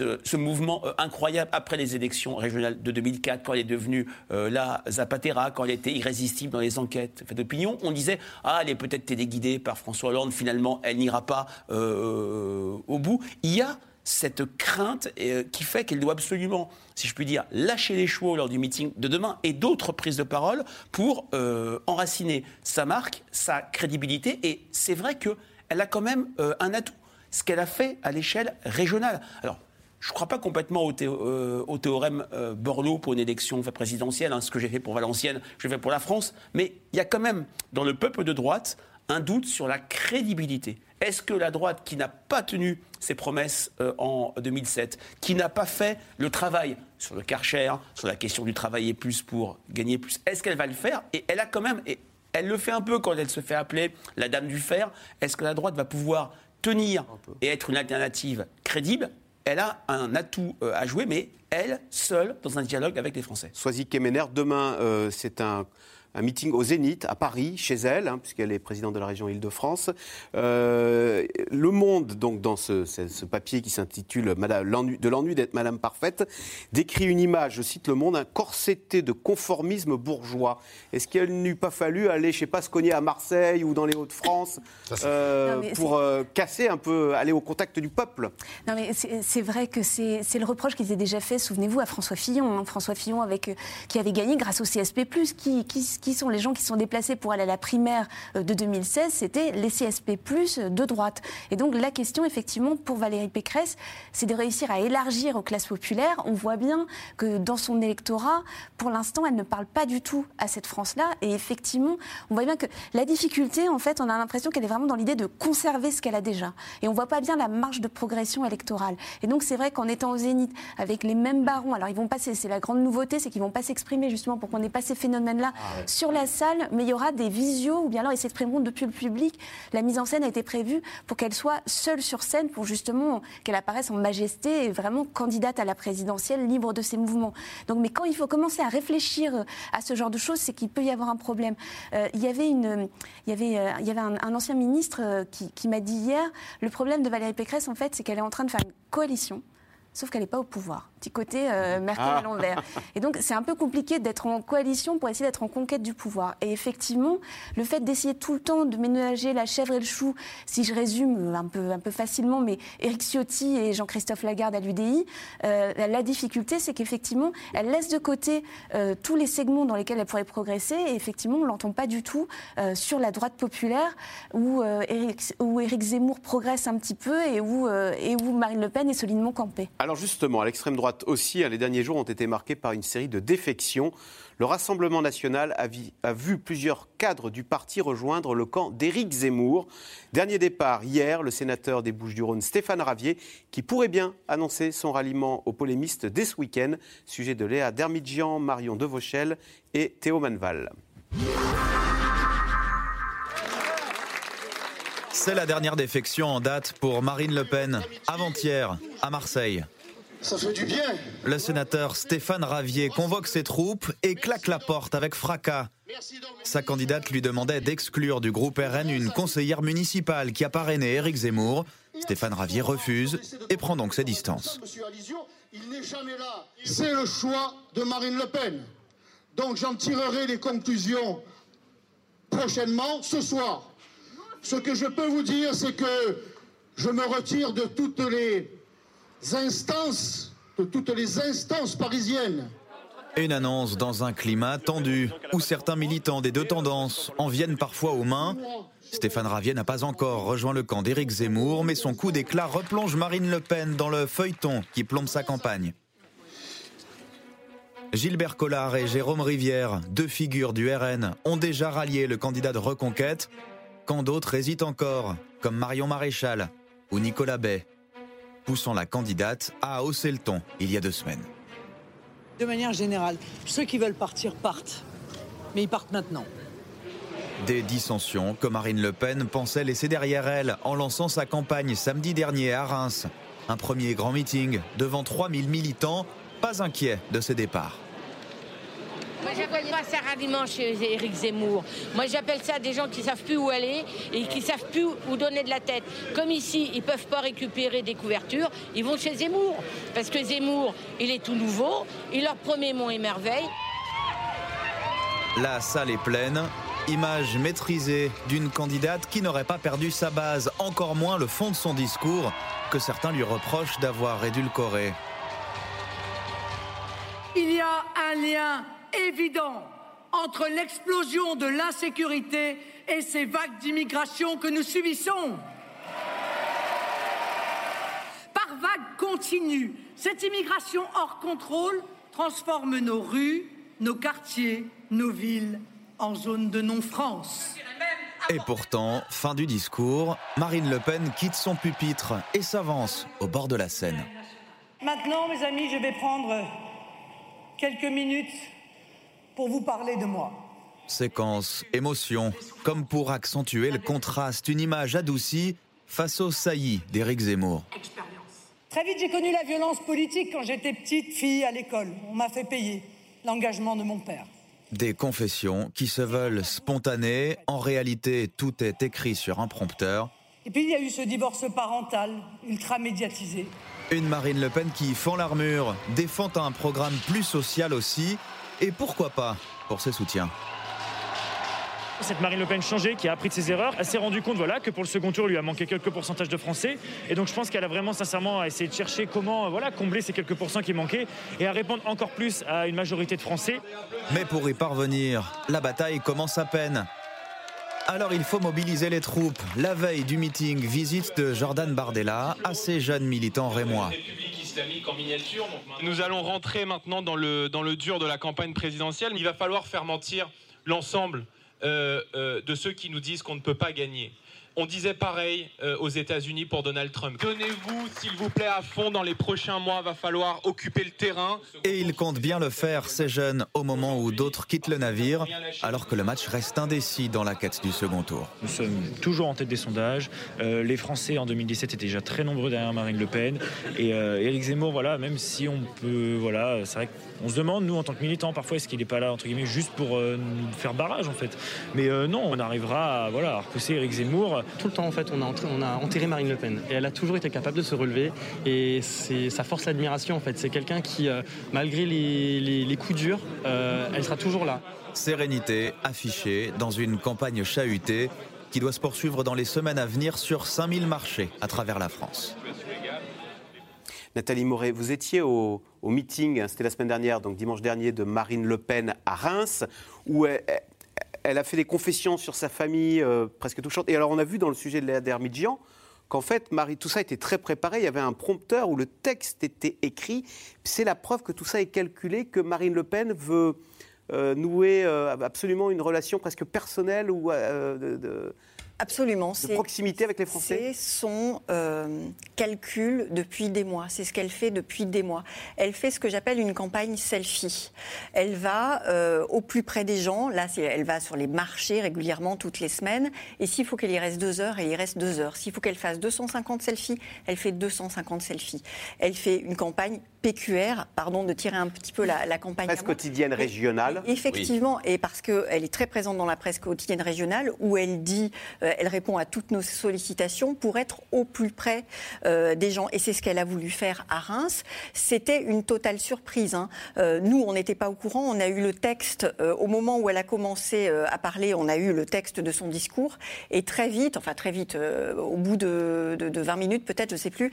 euh, ce mouvement euh, incroyable après les élections régionales de 2004, quand elle est devenue euh, la Zapatera, quand elle était irrésistible dans les enquêtes d'opinion, on disait ah elle est peut-être téléguidée par François Hollande, finalement elle n'ira pas euh, au bout. Il y a cette crainte euh, qui fait qu'elle doit absolument, si je puis dire, lâcher les chevaux lors du meeting de demain et d'autres prises de parole pour euh, enraciner sa marque, sa crédibilité. Et c'est vrai qu'elle a quand même euh, un atout, ce qu'elle a fait à l'échelle régionale. Alors, je ne crois pas complètement au, euh, théorème euh, Borloo pour une élection présidentielle. hein. ce que j'ai fait pour Valenciennes, je fait pour la France. Mais il y a quand même, dans le peuple de droite, un doute sur la crédibilité. Est-ce que la droite, qui n'a pas tenu ses promesses en 2007, qui n'a pas fait le travail sur le Karcher, sur la question du travailler plus pour gagner plus, est-ce qu'elle va le faire? Et elle a quand même, elle le fait un peu quand elle se fait appeler la dame du fer. Est-ce que la droite va pouvoir tenir et être une alternative crédible? Elle a un atout euh, à jouer, mais elle, seule, dans un dialogue avec les Français. Soisy Kemener, demain, euh, c'est un, un meeting au Zénith, à Paris, chez elle, hein, puisqu'elle est présidente de la région Île-de-France. Euh, le Monde, donc, dans ce, ce- ce papier qui s'intitule De l'ennui d'être Madame Parfaite, décrit une image, je cite Le Monde, un corseté de conformisme bourgeois. Est-ce qu'il n'eût pas fallu aller, je sais pas, se cogner à Marseille ou dans les Hauts-de-France euh, pour euh, casser un peu, aller au contact du peuple? Non, mais c'est vrai que c'est le reproche qu'ils aient déjà fait, souvenez-vous, à François Fillon. hein. François Fillon avec, qui avait gagné grâce au CSP. Qui, qui, qui sont les gens qui sont déplacés pour aller à la primaire euh, de 2016 C'était les CSP, de droite. Et donc, la question, effectivement, pour Valérie Pécresse, c'est de réussir à élargir aux classes populaires. On voit bien que dans son électorat, pour l'instant, elle ne parle pas du tout à cette France-là. Et effectivement, on voit bien que la difficulté, en fait, on a l'impression qu'elle est vraiment dans l'idée de conserver ce qu'elle a déjà. Et on voit pas bien la marge de progression électorale. Et donc, c'est vrai qu'en étant au zénith, avec les mêmes barons, alors ils vont passer, c'est la grande nouveauté, c'est qu'ils vont pas s'exprimer justement pour qu'on n'ait pas ces phénomènes-là sur la salle, mais il y aura des visios, ou bien alors ils s'exprimeront depuis le public. La mise en scène a été prévue pour qu'elle soit seule sur scène, pour justement qu'elle apparaisse en majesté et vraiment candidate à la présidentielle, libre de ses mouvements. Donc, mais quand il faut commencer à réfléchir euh, à ce genre de choses, c'est qu'il peut y avoir un problème. Euh, il y avait, une, il y avait, euh, il y avait un, ancien ministre qui, qui m'a dit hier, le problème de Valérie Pécresse, en fait, c'est qu'elle est en train de faire une coalition. Sauf qu'elle n'est pas au pouvoir. Petit côté euh, Merkel Ah. à l'envers. Et donc, c'est un peu compliqué d'être en coalition pour essayer d'être en conquête du pouvoir. Et effectivement, le fait d'essayer tout le temps de ménager la chèvre et le chou, si je résume un peu, un peu facilement, mais Éric Ciotti et Jean-Christophe Lagarde à l'UDI, euh, la difficulté, c'est qu'effectivement, elle laisse de côté euh, tous les segments dans lesquels elle pourrait progresser. Et effectivement, on ne l'entend pas du tout euh, sur la droite populaire, où, Éric, où Éric Zemmour progresse un petit peu et où, et où Marine Le Pen est solidement campée. Alors justement, à l'extrême droite aussi, hein, les derniers jours ont été marqués par une série de défections. Le Rassemblement national a, vu plusieurs cadres du parti rejoindre le camp d'Éric Zemmour. Dernier départ hier, le sénateur des Bouches-du-Rhône Stéphane Ravier, qui pourrait bien annoncer son ralliement aux polémistes dès ce week-end. Sujet de Léa Dermidjian, Marion Devauchel et Théo Manval. C'est la dernière défection en date pour Marine Le Pen, avant-hier, à Marseille. Ça fait du bien. Le sénateur Stéphane Ravier convoque ses troupes et claque la porte avec fracas. Sa candidate lui demandait d'exclure du groupe RN une conseillère municipale qui a parrainé Éric Zemmour. Stéphane Ravier refuse et prend donc ses distances. Monsieur Alizio, il n'est jamais là. C'est le choix de Marine Le Pen. Donc j'en tirerai les conclusions prochainement, ce soir. Ce que je peux vous dire, c'est que je me retire de toutes les instances, de toutes les instances parisiennes. Une annonce dans un climat tendu où certains militants des deux tendances en viennent parfois aux mains. Stéphane Ravier n'a pas encore rejoint le camp d'Éric Zemmour, mais son coup d'éclat replonge Marine Le Pen dans le feuilleton qui plombe sa campagne. Gilbert Collard et Jérôme Rivière, deux figures du RN, ont déjà rallié le candidat de reconquête, quand d'autres hésitent encore, comme Marion Maréchal ou Nicolas Bay. poussant la candidate à hausser le ton il y a deux semaines. De manière générale, ceux qui veulent partir partent. Mais ils partent maintenant. Des dissensions que Marine Le Pen pensait laisser derrière elle en lançant sa campagne samedi dernier à Reims. Un premier grand meeting devant 3000 militants, pas inquiets de ses départs. Moi, j'appelle pas ça ralliement chez Éric Zemmour. Moi, j'appelle ça des gens qui savent plus où aller et qui savent plus où donner de la tête. Comme ici, ils peuvent pas récupérer des couvertures, ils vont chez Zemmour. Parce que Zemmour, il est tout nouveau, il leur promet mon émerveil. La salle est pleine. Image maîtrisée d'une candidate qui n'aurait pas perdu sa base, encore moins le fond de son discours, que certains lui reprochent d'avoir édulcoré. Il y a un lien évident entre l'explosion de l'insécurité et ces vagues d'immigration que nous subissons. Par vagues continues, cette immigration hors contrôle transforme nos rues, nos quartiers, nos villes en zone de non-France. Et pourtant, fin du discours, Marine Le Pen quitte son pupitre et s'avance au bord de la Seine. Maintenant, mes amis, je vais prendre quelques minutes pour vous parler de moi. Séquence, émotion, comme pour accentuer le contraste, une image adoucie face au saillies d'Éric Zemmour. Très vite, j'ai connu la violence politique quand j'étais petite fille à l'école. On m'a fait payer l'engagement de mon père. Des confessions qui se veulent spontanées, en réalité tout est écrit sur un prompteur. Et puis il y a eu ce divorce parental, ultra médiatisé. Une Marine Le Pen qui fend l'armure, défend un programme plus social aussi, et pourquoi pas pour ses soutiens. Cette Marine Le Pen changée, qui a appris de ses erreurs, elle s'est rendue compte voilà, que pour le second tour, il lui a manqué quelques pourcentages de Français. Et donc je pense qu'elle a vraiment sincèrement essayé de chercher comment voilà, combler ces quelques pourcents qui manquaient et à répondre encore plus à une majorité de Français. Mais pour y parvenir, la bataille commence à peine. Alors il faut mobiliser les troupes. La veille du meeting, visite de Jordan Bardella à ces jeunes militants rémois. Nous allons rentrer maintenant dans le, dur de la campagne présidentielle. Il va falloir faire mentir l'ensemble euh, euh, de ceux qui nous disent qu'on ne peut pas gagner. On disait pareil euh, aux États-Unis pour Donald Trump. Donnez-vous, s'il vous plaît, à fond dans les prochains mois. Va falloir occuper le terrain. Et ils comptent bien le faire, ces jeunes, au moment où d'autres quittent le navire, alors que le match reste indécis dans la quête du second tour. Nous sommes toujours en tête des sondages. Euh, les Français en 2017 étaient déjà très nombreux derrière Marine Le Pen. Et euh, Éric Zemmour, voilà, même si on peut, voilà, c'est vrai qu'on se demande, nous, en tant que militants, parfois, est-ce qu'il n'est pas là, entre guillemets, juste pour nous faire barrage, en fait. Mais non, on arrivera à, voilà, à repousser Éric Zemmour. Tout le temps, en fait, on a, on a enterré Marine Le Pen. Et elle a toujours été capable de se relever. Et c'est, ça force l'admiration, en fait. C'est quelqu'un qui, euh, malgré les, les, les, coups durs, euh, elle sera toujours là. Sérénité affichée dans une campagne chahutée qui doit se poursuivre dans les semaines à venir sur 5000 marchés à travers la France. Nathalie Moret, vous étiez au, au meeting, c'était la semaine dernière, donc dimanche dernier, de Marine Le Pen à Reims, où elle, elle a fait des confessions sur sa famille euh, presque touchantes. Et alors, on a vu dans le sujet de Léa Dermidjian qu'en fait, Marie, tout ça était très préparé. Il y avait un prompteur où le texte était écrit. C'est la preuve que tout ça est calculé, que Marine Le Pen veut euh, nouer euh, absolument une relation presque personnelle ou de, de Absolument. De proximité avec les Français C'est son euh, calcul depuis des mois. C'est ce qu'elle fait depuis des mois. Elle fait ce que j'appelle une campagne selfie. Elle va euh, au plus près des gens. Là, elle va sur les marchés régulièrement toutes les semaines. Et s'il faut qu'elle y reste deux heures, elle y reste deux heures. S'il faut qu'elle fasse 250 selfies, elle fait 250 selfies. Elle fait une campagne PQR, pardon de tirer un petit peu la, la campagne. Presse quotidienne régionale. Et effectivement, oui. et parce qu'elle est très présente dans la presse quotidienne régionale, où elle dit, euh, elle répond à toutes nos sollicitations pour être au plus près euh, des gens. Et c'est ce qu'elle a voulu faire à Reims. C'était une totale surprise. Hein. Euh, nous, on n'était pas au courant. On a eu le texte euh, au moment où elle a commencé à parler. On a eu le texte de son discours. Et très vite, enfin très vite, au bout de, de, de 20 minutes peut-être, je ne sais plus,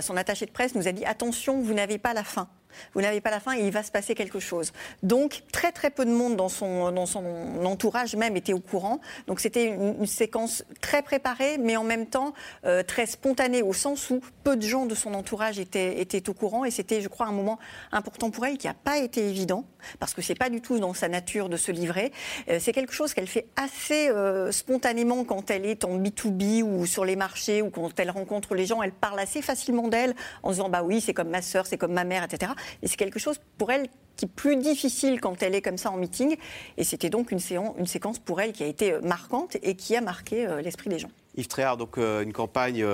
son attaché de presse nous a dit attention, vous n'avez pas la fin. Vous n'avez pas la fin il va se passer quelque chose. Donc, très très peu de monde dans son, dans son entourage même était au courant. Donc, c'était une, séquence très préparée, mais en même temps euh, très spontanée, au sens où peu de gens de son entourage étaient, étaient au courant. Et c'était, je crois, un moment important pour elle qui n'a pas été évident, parce que c'est pas du tout dans sa nature de se livrer. Euh, c'est quelque chose qu'elle fait assez euh, spontanément quand elle est en B2B ou sur les marchés ou quand elle rencontre les gens. Elle parle assez facilement d'elle en disant bah oui, c'est comme ma sœur, c'est comme ma mère, etc. Et c'est quelque chose pour elle qui est plus difficile quand elle est comme ça en meeting. Et c'était donc une, séance, une séquence pour elle qui a été euh, marquante et qui a marqué l'esprit des gens. Yves Tréhard, donc une campagne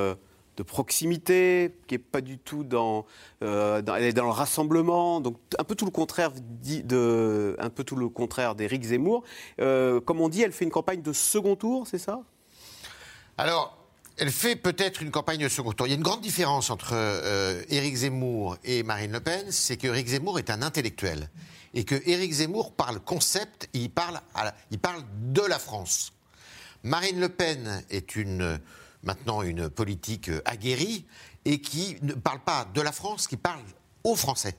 de proximité, qui n'est pas du tout dans, euh, dans, elle est dans le rassemblement, donc un peu tout le contraire de, un peu tout le contraire d'Éric Zemmour. Euh, comme on dit, elle fait une campagne de second tour, c'est ça? Alors. Elle fait peut-être une campagne de second tour. Il y a une grande différence entre euh, Éric Zemmour et Marine Le Pen, c'est que Éric Zemmour est un intellectuel et que Éric Zemmour parle concept, il parle, il parle de la France. Marine Le Pen est une maintenant une politique euh, aguerrie et qui ne parle pas de la France, qui parle aux Français.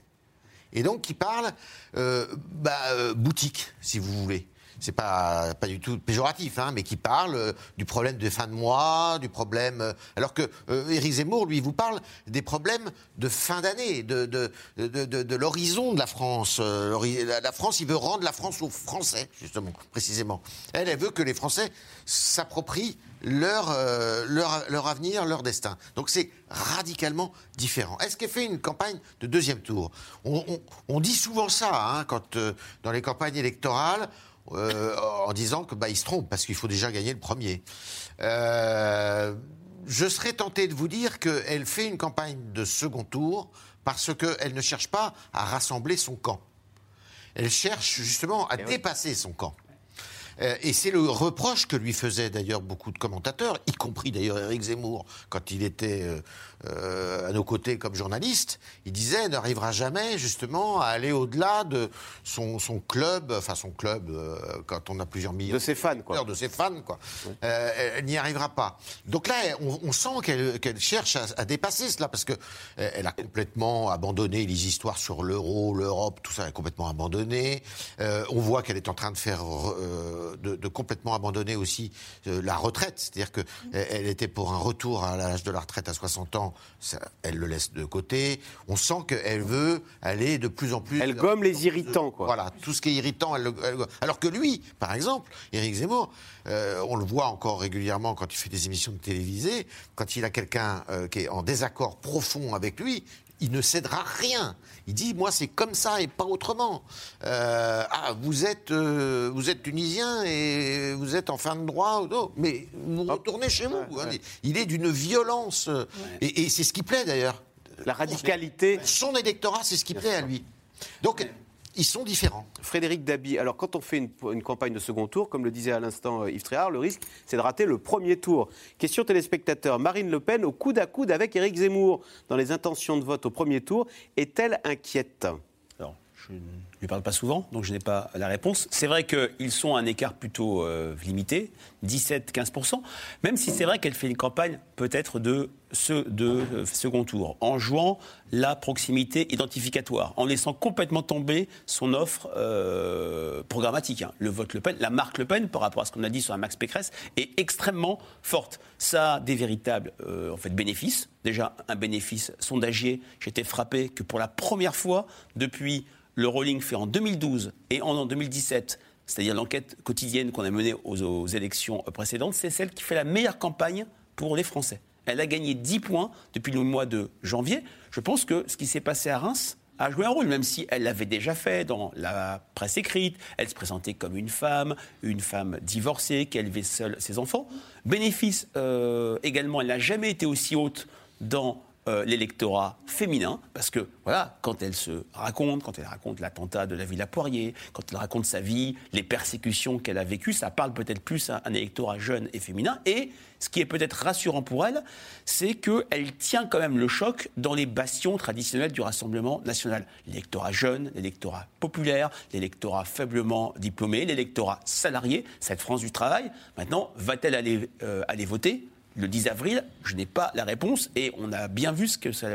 Et donc qui parle euh, bah, euh, boutique, si vous voulez c'est pas pas du tout péjoratif, hein, mais qui parle du problème de fin de mois, du problème. alors que Éric Zemmour, lui, vous parle des problèmes de fin d'année, de de, de, de, l'horizon de la France. la France, il veut rendre la France aux Français, justement, précisément. Elle, elle veut que les Français s'approprient leur, euh, leur, leur, avenir, leur destin. Donc c'est radicalement différent. Est-ce qu'elle fait une campagne de deuxième tour? On, on, dit souvent ça hein, quand, euh, dans les campagnes électorales. Euh, en disant que bah, il se trompe parce qu'il faut déjà gagner le premier. je serais tenté de vous dire qu'elle fait une campagne de second tour parce qu'elle ne cherche pas à rassembler son camp. Elle cherche justement à eh dépasser son camp. Euh, et c'est le reproche que lui faisaient d'ailleurs beaucoup de commentateurs, y compris d'ailleurs Éric Zemmour, quand il était euh, euh, à nos côtés comme journaliste. Il disait n'arrivera jamais justement à aller au-delà de son, club, enfin son club, quand on a plusieurs millions de ses fans, quoi. De ses fans, quoi. elle n'y arrivera pas. Donc là, on, sent qu'elle cherche à, dépasser cela parce que elle a complètement abandonné les histoires sur l'euro, l'Europe, tout ça, elle a complètement abandonné. on voit qu'elle est en train de faire de, complètement abandonner aussi euh, la retraite. C'est-à-dire qu'elle elle était pour un retour à l'âge de la retraite à 60 ans, elle le laisse de côté. On sent qu'elle veut aller de plus en plus. Elle gomme les irritants, quoi. Voilà, tout ce qui est irritant, elle, alors que lui, par exemple, Éric Zemmour, euh, on le voit encore régulièrement quand il fait des émissions de télévisée, quand il a quelqu'un euh, qui est en désaccord profond avec lui, il ne cédera rien. Il dit, moi, c'est comme ça et pas autrement. Euh, ah, vous êtes, euh, vous êtes tunisien et vous êtes en fin de droit, mais vous retournez chez vous. Hein. Il est d'une violence. Et, et c'est ce qui plaît d'ailleurs. La radicalité. Son électorat, c'est ce qui plaît à lui. Donc, ils sont différents. Frédéric Dabi, alors quand on fait une, campagne de second tour, comme le disait à l'instant euh, Yves Tréhard, le risque, c'est de rater le premier tour. Question téléspectateur, Marine Le Pen au coude à coude avec Éric Zemmour dans les intentions de vote au premier tour, est-elle inquiète? Alors, je ne lui parle pas souvent, donc je n'ai pas la réponse. C'est vrai qu'ils sont à un écart plutôt euh, limité, 17-15%, même si c'est vrai qu'elle fait une campagne peut-être de, ce, de euh, second tour, en jouant la proximité identificatoire, en laissant complètement tomber son offre euh, programmatique. Hein. Le vote Le Pen, la marque Le Pen, par rapport à ce qu'on a dit sur la Max Pécresse, est extrêmement forte. Ça a des véritables en fait, bénéfices. Déjà, un bénéfice sondagier. J'étais frappé que pour la première fois depuis le rolling en 2012 et en 2017, c'est-à-dire l'enquête quotidienne qu'on a menée aux, élections précédentes, c'est celle qui fait la meilleure campagne pour les Français. Elle a gagné 10 points depuis le mois de janvier. Je pense que ce qui s'est passé à Reims a joué un rôle, même si elle l'avait déjà fait dans la presse écrite. Elle se présentait comme une femme, une femme divorcée qui élevait seule ses enfants. Bénéfice euh, également, elle n'a jamais été aussi haute dans euh, l'électorat féminin, parce que voilà, quand elle se raconte, quand elle raconte l'attentat de la Villa Poirier, quand elle raconte sa vie, les persécutions qu'elle a vécues, ça parle peut-être plus à un électorat jeune et féminin. Et ce qui est peut-être rassurant pour elle, c'est qu'elle tient quand même le choc dans les bastions traditionnels du Rassemblement national. L'électorat jeune, l'électorat populaire, l'électorat faiblement diplômé, l'électorat salarié, cette France du travail. Maintenant, va-t-elle aller, euh, aller voter? Le 10 avril, je n'ai pas la réponse et on a bien vu ce que ça,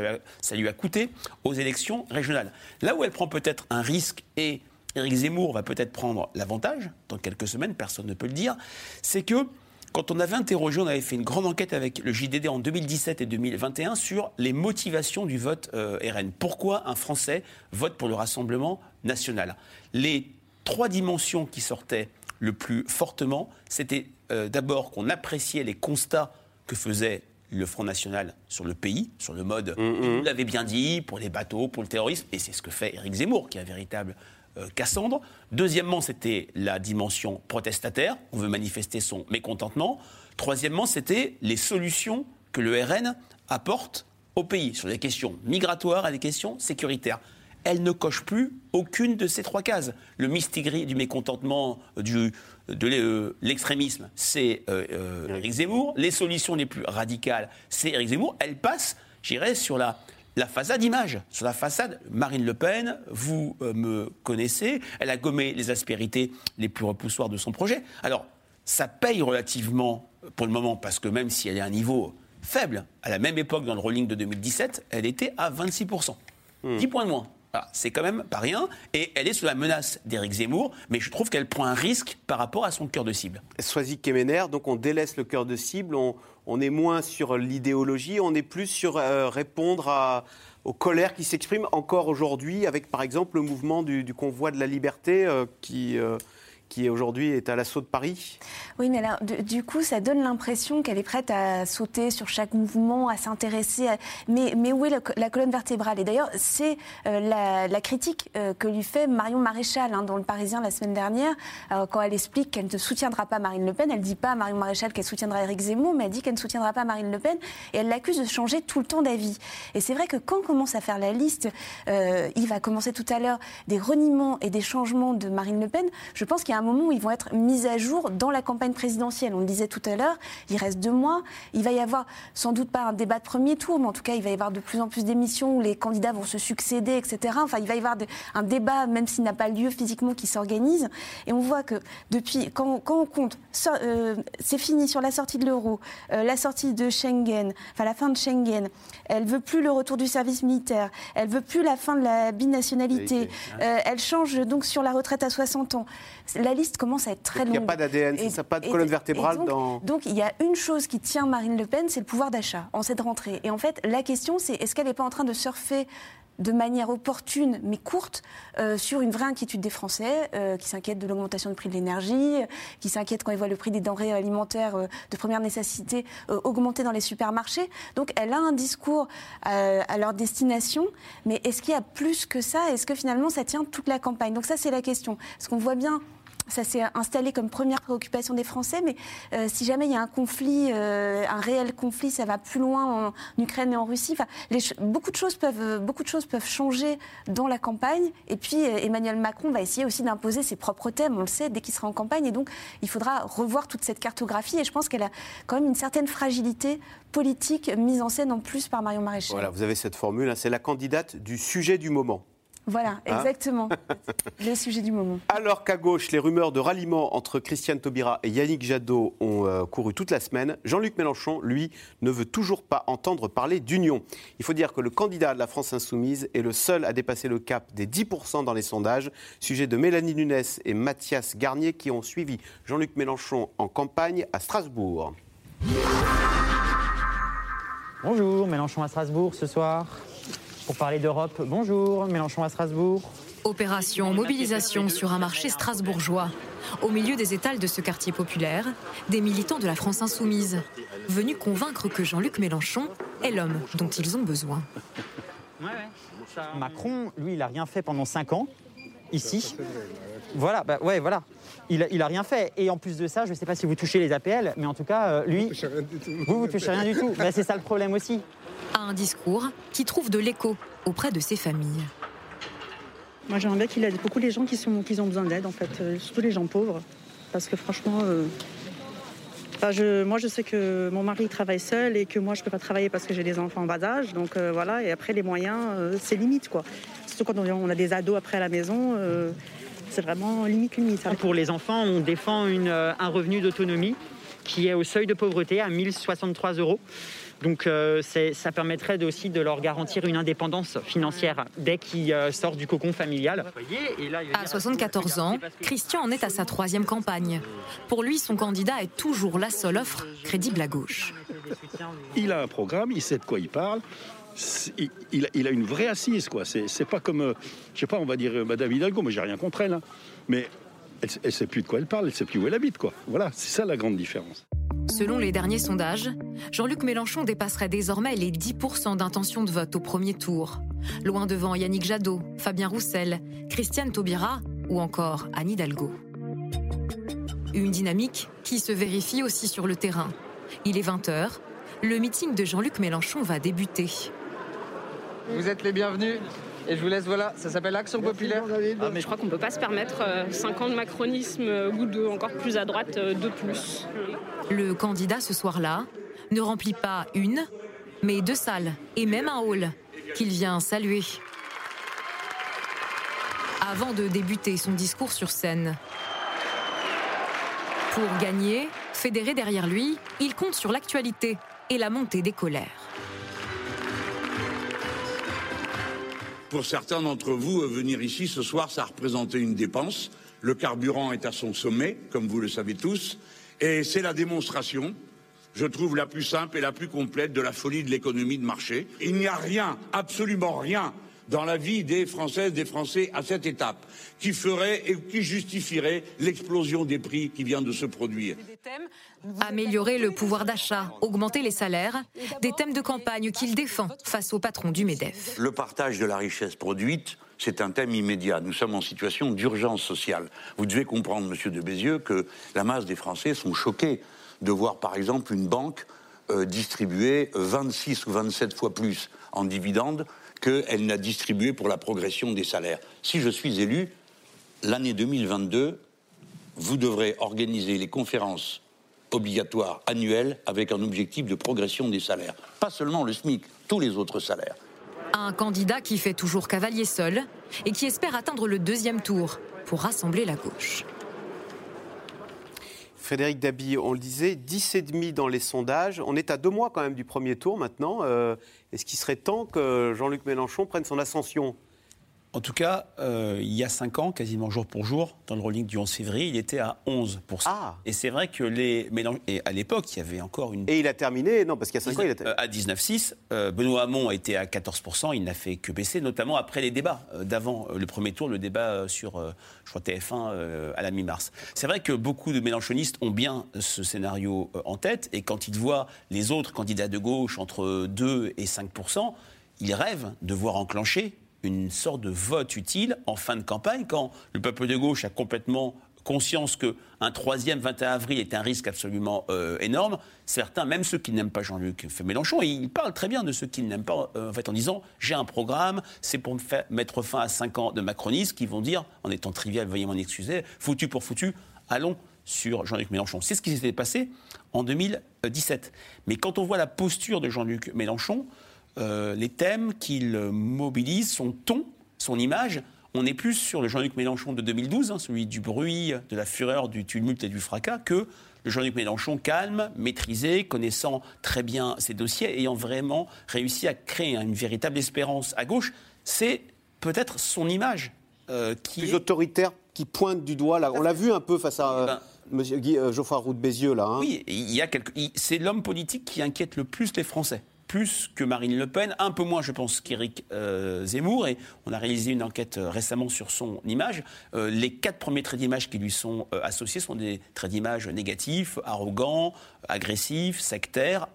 lui a coûté aux élections régionales. Là où elle prend peut-être un risque et Éric Zemmour va peut-être prendre l'avantage, dans quelques semaines, personne ne peut le dire, c'est que quand on avait interrogé, on avait fait une grande enquête avec le JDD en 2017 et 2021 sur les motivations du vote euh, RN. Pourquoi un Français vote pour le Rassemblement national? Les trois dimensions qui sortaient le plus fortement, c'était euh, d'abord qu'on appréciait les constats que faisait le Front National sur le pays, sur le mode, vous l'avez bien dit, pour les bateaux, pour le terrorisme, et c'est ce que fait Éric Zemmour, qui est un véritable euh, Cassandre. Deuxièmement, c'était la dimension protestataire, on veut manifester son mécontentement. Troisièmement, c'était les solutions que le RN apporte au pays sur les questions migratoires et les questions sécuritaires elle ne coche plus aucune de ces trois cases. Le mistigris du mécontentement, du, de l'extrémisme, c'est euh, Éric Zemmour. Les solutions les plus radicales, c'est Éric Zemmour. Elle passe, j'irais, sur la, la façade image. Sur la façade, Marine Le Pen, vous euh, me connaissez, elle a gommé les aspérités les plus repoussoires de son projet. Alors, ça paye relativement pour le moment, parce que même si elle est à un niveau faible, à la même époque, dans le rolling de 2017, elle était à 26%. 10 points de moins c'est quand même pas rien. Et elle est sous la menace d'Éric Zemmour, mais je trouve qu'elle prend un risque par rapport à son cœur de cible. Soisy Kemener, donc on délaisse le cœur de cible, on, est moins sur l'idéologie, on est plus sur euh, répondre aux colères qui s'expriment encore aujourd'hui, avec par exemple le mouvement du, convoi de la liberté euh, qui. Euh, qui aujourd'hui est à l'assaut de Paris. Oui, mais alors, du coup, ça donne l'impression qu'elle est prête à sauter sur chaque mouvement, à s'intéresser. Mais, où est la, colonne vertébrale? Et d'ailleurs, c'est euh, la, critique euh, que lui fait Marion Maréchal hein, dans Le Parisien la semaine dernière, euh, quand elle explique qu'elle ne soutiendra pas Marine Le Pen. Elle ne dit pas à Marion Maréchal qu'elle soutiendra Éric Zemmour, mais elle dit qu'elle ne soutiendra pas Marine Le Pen. Et elle l'accuse de changer tout le temps d'avis. Et c'est vrai que quand on commence à faire la liste, il va commencer tout à l'heure des reniements et des changements de Marine Le Pen. Je pense qu'il y a un moment où ils vont être mis à jour dans la campagne présidentielle. On le disait tout à l'heure, il reste deux mois. Il va y avoir sans doute pas un débat de premier tour, mais en tout cas, il va y avoir de plus en plus d'émissions où les candidats vont se succéder, etc. Enfin, il va y avoir un débat, même s'il n'a pas lieu physiquement, qui s'organise. Et on voit que depuis, quand, on compte, euh, c'est fini sur la sortie de l'euro, euh, la sortie de Schengen, enfin la fin de Schengen, elle veut plus le retour du service militaire, elle veut plus la fin de la binationalité, euh, elle change donc sur la retraite à 60 ans. La liste commence à être très longue. Il n'y a pas d'ADN, ça, pas de colonne vertébrale donc, dans. Donc il y a une chose qui tient Marine Le Pen, c'est le pouvoir d'achat en cette rentrée. Et en fait, la question, c'est est-ce qu'elle n'est pas en train de surfer de manière opportune mais courte euh, sur une vraie inquiétude des Français euh, qui s'inquiètent de l'augmentation du prix de l'énergie, qui s'inquiètent quand ils voient le prix des denrées alimentaires euh, de première nécessité augmenter dans les supermarchés. Donc elle a un discours à leur destination, mais est-ce qu'il y a plus que ça? Est-ce que finalement ça tient toute la campagne? Donc ça c'est la question. Parce qu'on voit bien ça s'est installé comme première préoccupation des Français, mais euh, si jamais il y a un conflit, euh, un réel conflit, ça va plus loin en Ukraine et en Russie. Beaucoup, de choses peuvent, beaucoup de choses peuvent changer dans la campagne. Et puis euh, Emmanuel Macron va essayer aussi d'imposer ses propres thèmes, on le sait, dès qu'il sera en campagne. Et donc il faudra revoir toute cette cartographie. Et je pense qu'elle a quand même une certaine fragilité politique mise en scène en plus par Marion Maréchal. Voilà, vous avez cette formule, hein, c'est la candidate du sujet du moment. Voilà, hein exactement. le sujet du moment. Alors qu'à gauche, les rumeurs de ralliement entre Christiane Taubira et Yannick Jadot ont euh, couru toute la semaine, Jean-Luc Mélenchon, lui, ne veut toujours pas entendre parler d'union. Il faut dire que le candidat de la France Insoumise est le seul à dépasser le cap des 10% dans les sondages, sujet de Mélanie Nunes et Mathias Garnier qui ont suivi Jean-Luc Mélenchon en campagne à Strasbourg. Bonjour, Mélenchon à Strasbourg ce soir pour parler d'Europe. Bonjour, Mélenchon à Strasbourg. Opération mobilisation sur un marché strasbourgeois. Au milieu des étals de ce quartier populaire, des militants de la France insoumise, venus convaincre que Jean-Luc Mélenchon est l'homme dont ils ont besoin. Macron, lui, il n'a rien fait pendant 5 ans, ici. Voilà, bah ouais, voilà. Il, il a rien fait. Et en plus de ça, je ne sais pas si vous touchez les APL, mais en tout cas, euh, lui, vous, vous touchez rien du tout. c'est ça le problème aussi à un discours qui trouve de l'écho auprès de ses familles. Moi, j'aimerais bien qu'il aide beaucoup les gens qui, sont, qui ont besoin d'aide, en fait, euh, surtout les gens pauvres. Parce que franchement, euh, je, moi, je sais que mon mari travaille seul et que moi, je ne peux pas travailler parce que j'ai des enfants en bas âge. Donc euh, voilà, et après, les moyens, c'est limite, quoi. Surtout quand on, a des ados après à la maison, c'est vraiment limite, limite. Pour les enfants, on défend une, un revenu d'autonomie qui est au seuil de pauvreté à 1063 euros. Donc euh, ça permettrait aussi de leur garantir une indépendance financière dès qu'ils euh, sortent du cocon familial. À 74 ans, Christian en est à sa troisième campagne. Pour lui, son candidat est toujours la seule offre crédible à gauche. Il a un programme, il sait de quoi il parle. Il, il a- une vraie assise, quoi. C'est c'est pas comme, euh, je sais pas, on va dire euh, Madame Hidalgo, mais j'ai rien contre elle, hein. mais elle, elle sait plus de quoi elle parle, elle sait plus où elle habite, quoi. Voilà, c'est ça la grande différence. Selon les derniers sondages, Jean-Luc Mélenchon dépasserait désormais les 10% d'intention de vote au premier tour. Loin devant Yannick Jadot, Fabien Roussel, Christiane Taubira ou encore Anne Hidalgo. Une dynamique qui se vérifie aussi sur le terrain. Il est 20h. Le meeting de Jean-Luc Mélenchon va débuter. Vous êtes les bienvenus. Et je vous laisse, voilà, ça s'appelle Action Populaire. Ah, mais je crois qu'on ne peut pas se permettre 5 ans de macronisme euh, ou de encore plus à droite euh, de plus. Le candidat ce soir-là ne remplit pas une, mais deux salles et même un hall qu'il vient saluer. Avant de débuter son discours sur scène. Pour gagner, fédéré derrière lui, il compte sur l'actualité et la montée des colères. Pour certains d'entre vous, euh, venir ici ce soir, ça a représenté une dépense. Le carburant est à son sommet, comme vous le savez tous, et c'est la démonstration, je trouve, la plus simple et la plus complète de la folie de l'économie de marché. Il n'y a rien, absolument rien, dans la vie des Françaises, des Français à cette étape, qui ferait et qui justifierait l'explosion des prix qui vient de se produire. Améliorer le pouvoir d'achat, augmenter les salaires, des thèmes de campagne qu'il défend face au patron du MEDEF. Le partage de la richesse produite, c'est un thème immédiat. Nous sommes en situation d'urgence sociale. Vous devez comprendre, monsieur de Bézieux, que la masse des Français sont choqués de voir, par exemple, une banque euh, distribuer 26 ou 27 fois plus en dividendes qu'elle n'a distribué pour la progression des salaires. Si je suis élu, l'année 2022, vous devrez organiser les conférences obligatoires annuelles avec un objectif de progression des salaires. Pas seulement le SMIC, tous les autres salaires. Un candidat qui fait toujours cavalier seul et qui espère atteindre le deuxième tour pour rassembler la gauche. Frédéric Dabi, on le disait, 10,5 dans les sondages. On est à deux mois quand même du premier tour maintenant. Euh, Est-ce qu'il serait temps que Jean-Luc Mélenchon prenne son ascension? En tout cas, euh, il y a 5 ans, quasiment jour pour jour, dans le rolling du 11 février, il était à 11%. Et c'est vrai que les Mélenchon... Et à l'époque, il y avait encore une... Et il a terminé, non, parce qu'il y a 5 ans, il a Euh, À 19,6. Euh, Benoît Hamon était à 14%. Il n'a fait que baisser, notamment après les débats euh, d'avant le premier tour, le débat sur, je crois, TF1 euh, à la mi-mars. C'est vrai que beaucoup de mélenchonistes ont bien ce scénario en tête. Et quand ils voient les autres candidats de gauche entre 2 et 5%, ils rêvent de voir enclencher une sorte de vote utile en fin de campagne, quand le peuple de gauche a complètement conscience qu'un troisième 21 avril est un risque absolument euh, énorme. Certains, même ceux qui n'aiment pas Jean-Luc Mélenchon, ils parlent très bien de ceux qui ne l'aiment pas, euh, en fait, en disant j'ai un programme, c'est pour mettre fin à 5 ans de macronisme, qui vont dire, en étant trivial, veuillez m'en excuser, foutu pour foutu, allons sur Jean-Luc Mélenchon. C'est ce qui s'était passé en 2017. Mais quand on voit la posture de Jean-Luc Mélenchon, euh, les thèmes qu'il mobilise, son ton, son image, on est plus sur le Jean-Luc Mélenchon de 2012, hein, celui du bruit, de la fureur, du tumulte et du fracas, que le Jean-Luc Mélenchon calme, maîtrisé, connaissant très bien ses dossiers, ayant vraiment réussi à créer une véritable espérance à gauche. C'est peut-être son image euh, qui Plus est- autoritaire, qui pointe du doigt. Là. On l'a vu un peu face à Monsieur Guy, euh, Geoffroy Roux de Bézieux. Là, hein. Oui, il y a quelque... c'est l'homme politique qui inquiète le plus les Français. Plus que Marine Le Pen, un peu moins, je pense, qu'Éric euh, Zemmour. Et on a réalisé une enquête euh, récemment sur son image. Euh, les quatre premiers traits d'image qui lui sont associés sont des traits d'image négatifs, arrogants, agressifs, sectaires,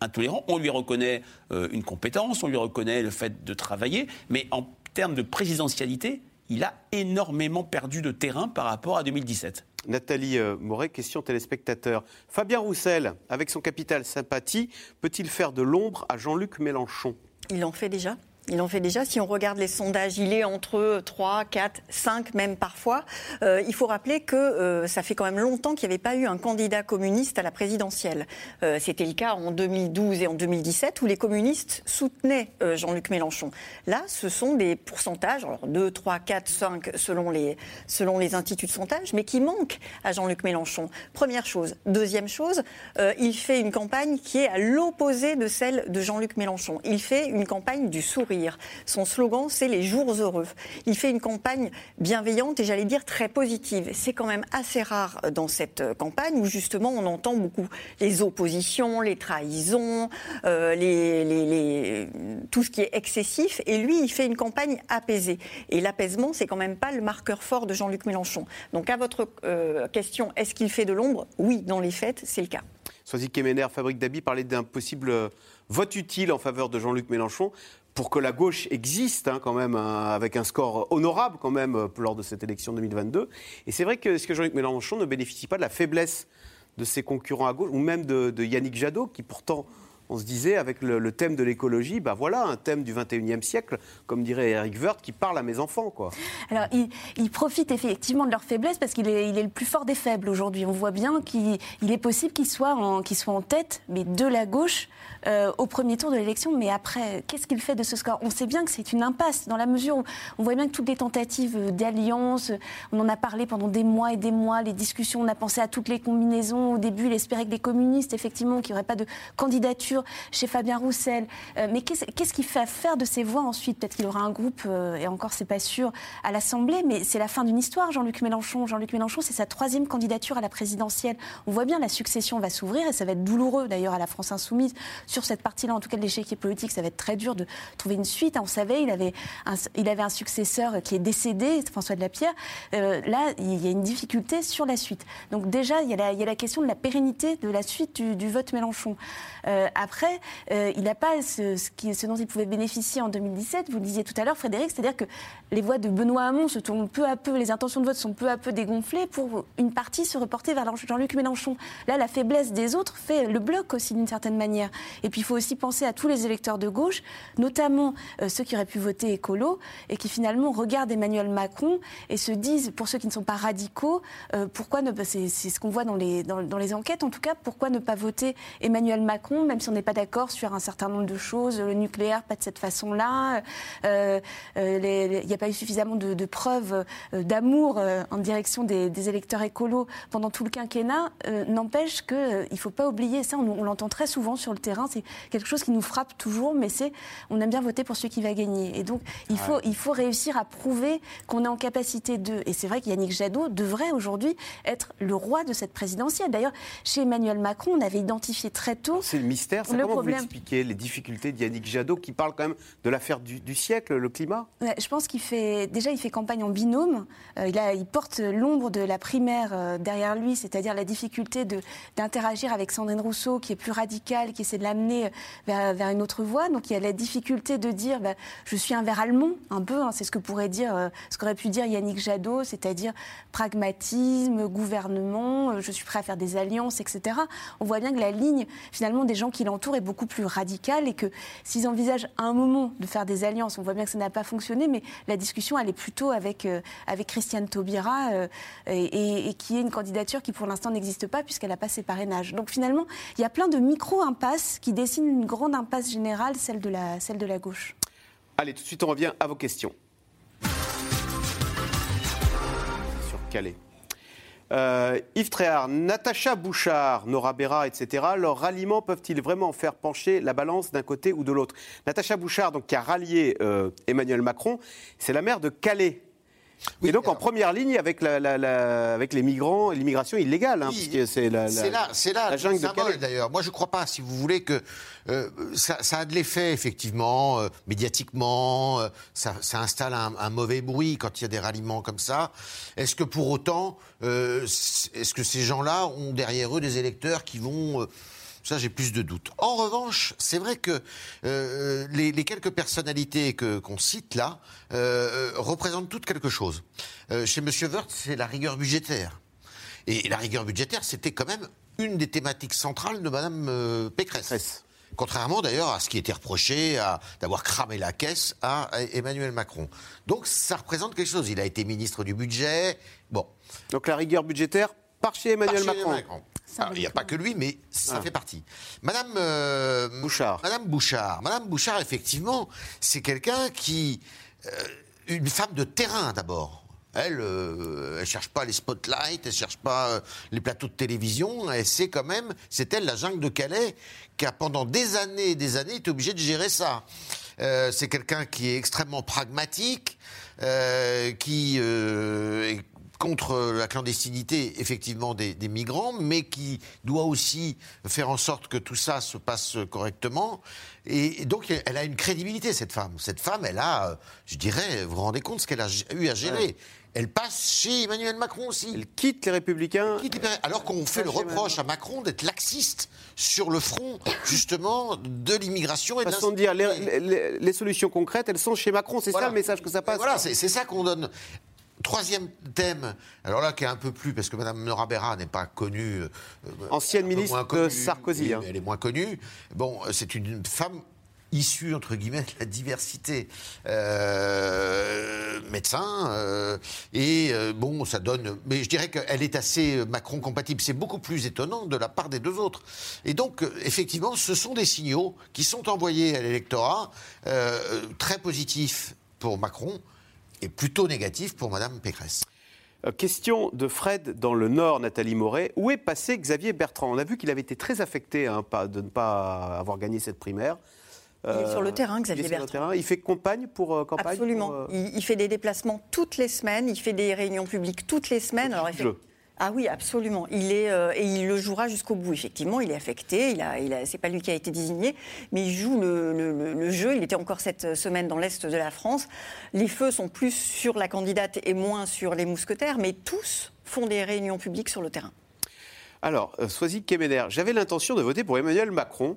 intolérants. On lui reconnaît une compétence, on lui reconnaît le fait de travailler, mais en termes de présidentialité, il a énormément perdu de terrain par rapport à 2017. Nathalie euh, Moret, question téléspectateur. Fabien Roussel, avec son capital sympathie, peut-il faire de l'ombre à Jean-Luc Mélenchon? Il en fait déjà? Il en fait déjà. Si on regarde les sondages, il est entre 3, 4, 5 même parfois. Euh, il faut rappeler que euh, ça fait quand même longtemps qu'il n'y avait pas eu un candidat communiste à la présidentielle. Euh, C'était le cas en 2012 et en 2017 où les communistes soutenaient Jean-Luc Mélenchon. Là, ce sont des pourcentages, alors 2, 3, 4, 5 selon les, selon les instituts de sondage, mais qui manquent à Jean-Luc Mélenchon. Première chose. Deuxième chose, il fait une campagne qui est à l'opposé de celle de Jean-Luc Mélenchon. Il fait une campagne du sourire. Son slogan, c'est les jours heureux. Il fait une campagne bienveillante et j'allais dire très positive. C'est quand même assez rare dans cette euh, campagne où justement on entend beaucoup les oppositions, les trahisons, euh, tout ce qui est excessif. Et lui, il fait une campagne apaisée. Et l'apaisement, c'est quand même pas le marqueur fort de Jean-Luc Mélenchon. Donc à votre euh, question, est-ce qu'il fait de l'ombre? Oui, dans les faits, c'est le cas. Soisy Kemener, Fabrique Dabi parlait d'un possible euh, vote utile en faveur de Jean-Luc Mélenchon pour que la gauche existe hein, quand même hein, avec un score honorable quand même euh, lors de cette élection 2022. Et c'est vrai que, est-ce que Jean-Luc Mélenchon ne bénéficie pas de la faiblesse de ses concurrents à gauche ou même de Yannick Jadot qui pourtant on se disait, avec le, thème de l'écologie, bah voilà un thème du 21e siècle, comme dirait Eric Woerth, qui parle à mes enfants. Quoi. Alors, il, profite effectivement de leur faiblesse parce qu'il est, le plus fort des faibles aujourd'hui. On voit bien qu'il il est possible qu'il soit, en, soit en tête, mais de la gauche, euh, au premier tour de l'élection. Mais après, qu'est-ce qu'il fait de ce score? On sait bien que c'est une impasse, dans la mesure où on voit bien que toutes les tentatives d'alliance, on en a parlé pendant des mois et des mois, les discussions, on a pensé à toutes les combinaisons. Au début, il espérait que les communistes, effectivement, qu'il n'y aurait pas de candidature chez Fabien Roussel. Euh, mais qu'est-ce qu'est-ce qu'il fait faire de ses voix ensuite? Peut-être qu'il aura un groupe, euh, et encore, c'est pas sûr, à l'Assemblée, mais c'est la fin d'une histoire, Jean-Luc Mélenchon. Jean-Luc Mélenchon, c'est sa troisième candidature à la présidentielle. On voit bien la succession va s'ouvrir, et ça va être douloureux d'ailleurs à la France Insoumise. Sur cette partie-là, en tout cas de l'échiquier politique, ça va être très dur de trouver une suite. On savait, il avait un, il avait un successeur qui est décédé, François de la Pierre. Euh, là, il y a une difficulté sur la suite. Donc déjà, il y a la, question de la pérennité de la suite du, vote Mélenchon. Après, euh, il n'a pas ce, dont il pouvait bénéficier en 2017. Vous le disiez tout à l'heure, Frédéric, c'est-à-dire que les voix de Benoît Hamon se tournent peu à peu, les intentions de vote sont peu à peu dégonflées pour une partie se reporter vers Jean-Luc Mélenchon. Là, la faiblesse des autres fait le bloc aussi d'une certaine manière. Et puis, il faut aussi penser à tous les électeurs de gauche, notamment euh, ceux qui auraient pu voter écolo et qui finalement regardent Emmanuel Macron et se disent, pour ceux qui ne sont pas radicaux, euh, pourquoi c'est ce qu'on voit dans les, dans, dans les enquêtes en tout cas, pourquoi ne pas voter Emmanuel Macron, même si on n'est pas d'accord sur un certain nombre de choses, le nucléaire, pas de cette façon-là, euh, euh, il n'y a pas eu suffisamment de, de preuves euh, d'amour en direction des, des électeurs écolos pendant tout le quinquennat, n'empêche qu'il ne faut pas oublier, ça on, on l'entend très souvent sur le terrain, c'est quelque chose qui nous frappe toujours, mais c'est on aime bien voter pour celui qui va gagner. Et donc il faut, il faut réussir à prouver qu'on est en capacité de. Et c'est vrai que Yannick Jadot devrait aujourd'hui être le roi de cette présidentielle. D'ailleurs, chez Emmanuel Macron, on avait identifié très tôt. C'est le mystère. Ça, Le comment problème- vous l'expliquez les difficultés de Yannick Jadot, qui parle quand même de l'affaire du, du siècle, le climat? Je pense qu'il fait déjà il fait campagne en binôme. Euh, il, a, il porte l'ombre de la primaire euh, derrière lui, c'est-à-dire la difficulté de d'interagir avec Sandrine Rousseau, qui est plus radicale, qui essaie de l'amener vers, vers une autre voie. Donc il y a la difficulté de dire bah, je suis un ver allemand, un peu. hein, c'est ce que pourrait dire, euh, ce qu'aurait pu dire Yannick Jadot, c'est-à-dire pragmatisme, gouvernement, euh, je suis prêt à faire des alliances, etc. On voit bien que la ligne finalement des gens qui est beaucoup plus radicale et que s'ils envisagent à un moment de faire des alliances, on voit bien que ça n'a pas fonctionné, mais la discussion elle est plutôt avec euh, avec Christiane Taubira euh, et, et- et qui est une candidature qui pour l'instant n'existe pas puisqu'elle n'a pas ses parrainages. Donc finalement, il y a plein de micro-impasses qui dessinent une grande impasse générale, celle de la celle de la gauche. Allez, tout de suite, on revient à vos questions. Sur Calais. Euh, Yves Tréhard, Natacha Bouchard, Nora Berra, etc., leurs ralliements peuvent-ils vraiment faire pencher la balance d'un côté ou de l'autre? Natacha Bouchard, donc, qui a rallié euh, Emmanuel Macron, c'est la maire de Calais. Et donc en première ligne avec, la- la- la- avec les migrants, et l'immigration illégale, hein, Oui, puisque c'est la, C'est là, c'est là jungle symbole d'ailleurs. Moi, je ne crois pas, si vous voulez, que euh, ça, ça a de l'effet, effectivement, euh, médiatiquement, euh, ça, ça installe un, un mauvais bruit quand il y a des ralliements comme ça. Est-ce que pour autant, est-ce que ces gens-là ont derrière eux des électeurs qui vont... euh, ça, j'ai plus de doutes. En revanche, c'est vrai que euh, les, les quelques personnalités que- qu'on cite là euh, euh, représentent toutes quelque chose. Euh, chez M. Wörth, c'est la rigueur budgétaire. Et la rigueur budgétaire, c'était quand même une des thématiques centrales de Mme euh, Pécresse. Contrairement d'ailleurs à ce qui était reproché à- d'avoir cramé la caisse à Emmanuel Macron. Donc ça représente quelque chose. Il a été ministre du budget. Bon. Donc la rigueur budgétaire par chez Emmanuel Par chez Macron. Alors, il n'y a pas que lui, mais ça Ah. fait partie. Madame euh, Bouchard. Madame Bouchard. Madame Bouchard, effectivement, c'est quelqu'un qui. euh, une femme de terrain d'abord. Elle, euh, elle cherche pas les spotlights, elle cherche pas euh, les plateaux de télévision. Elle sait quand même, c'est elle, la jungle de Calais, qui a pendant des années et des années été obligée de gérer ça. Euh, c'est quelqu'un qui est extrêmement pragmatique, euh, qui euh, est contre la clandestinité, effectivement, des, des migrants, mais qui doit aussi faire en sorte que tout ça se passe correctement. Et, et donc, elle a une crédibilité, cette femme. Cette femme, elle a, euh, je dirais, vous vous rendez compte ce qu'elle a eu à gérer. Elle passe chez Emmanuel Macron aussi. Elle quitte les Républicains. Quitte les- Alors qu'on fait le reproche à Macron d'être laxiste sur le front, justement, de l'immigration et de Façon de dire, les, les- les solutions concrètes, elles sont chez Macron. C'est ça le message que ça passe. Voilà, c'est ça qu'on donne. Troisième thème, alors là qui est un peu plus, parce que Mme Nora Berra n'est pas connue. euh, Ancienne un peu ministre de Sarkozy, hein. Elle est moins connue. Bon, euh, c'est une femme issue, entre guillemets, de la diversité. Euh, médecin, euh, et euh, bon, ça donne. Mais je dirais qu'elle est assez Macron compatible. C'est beaucoup plus étonnant de la part des deux autres. Et donc, euh, effectivement, ce sont des signaux qui sont envoyés à l'électorat, euh, très positifs pour Macron et plutôt négatifs pour Madame Pécresse. Euh, Question de Fred dans le Nord, Nathalie Moret. Où est passé Xavier Bertrand? On a vu qu'il avait été très affecté hein, de ne pas avoir gagné cette primaire. Il est sur le terrain, il Xavier est sur le Bertrand. terrain. Il fait campagne pour euh, campagne Absolument. pour, euh, Il, il fait des déplacements toutes les semaines, il fait des réunions publiques toutes les semaines. Alors. Ah oui, absolument. Il est euh, et il le jouera jusqu'au bout. Effectivement, il est affecté. Il a, c'est pas lui qui a été désigné, mais il joue le jeu. Il était encore cette semaine dans l'est de la France. Les feux sont plus sur la candidate et moins sur les mousquetaires, mais tous font des réunions publiques sur le terrain. Alors, euh, Soisy Kemener, j'avais l'intention de voter pour Emmanuel Macron,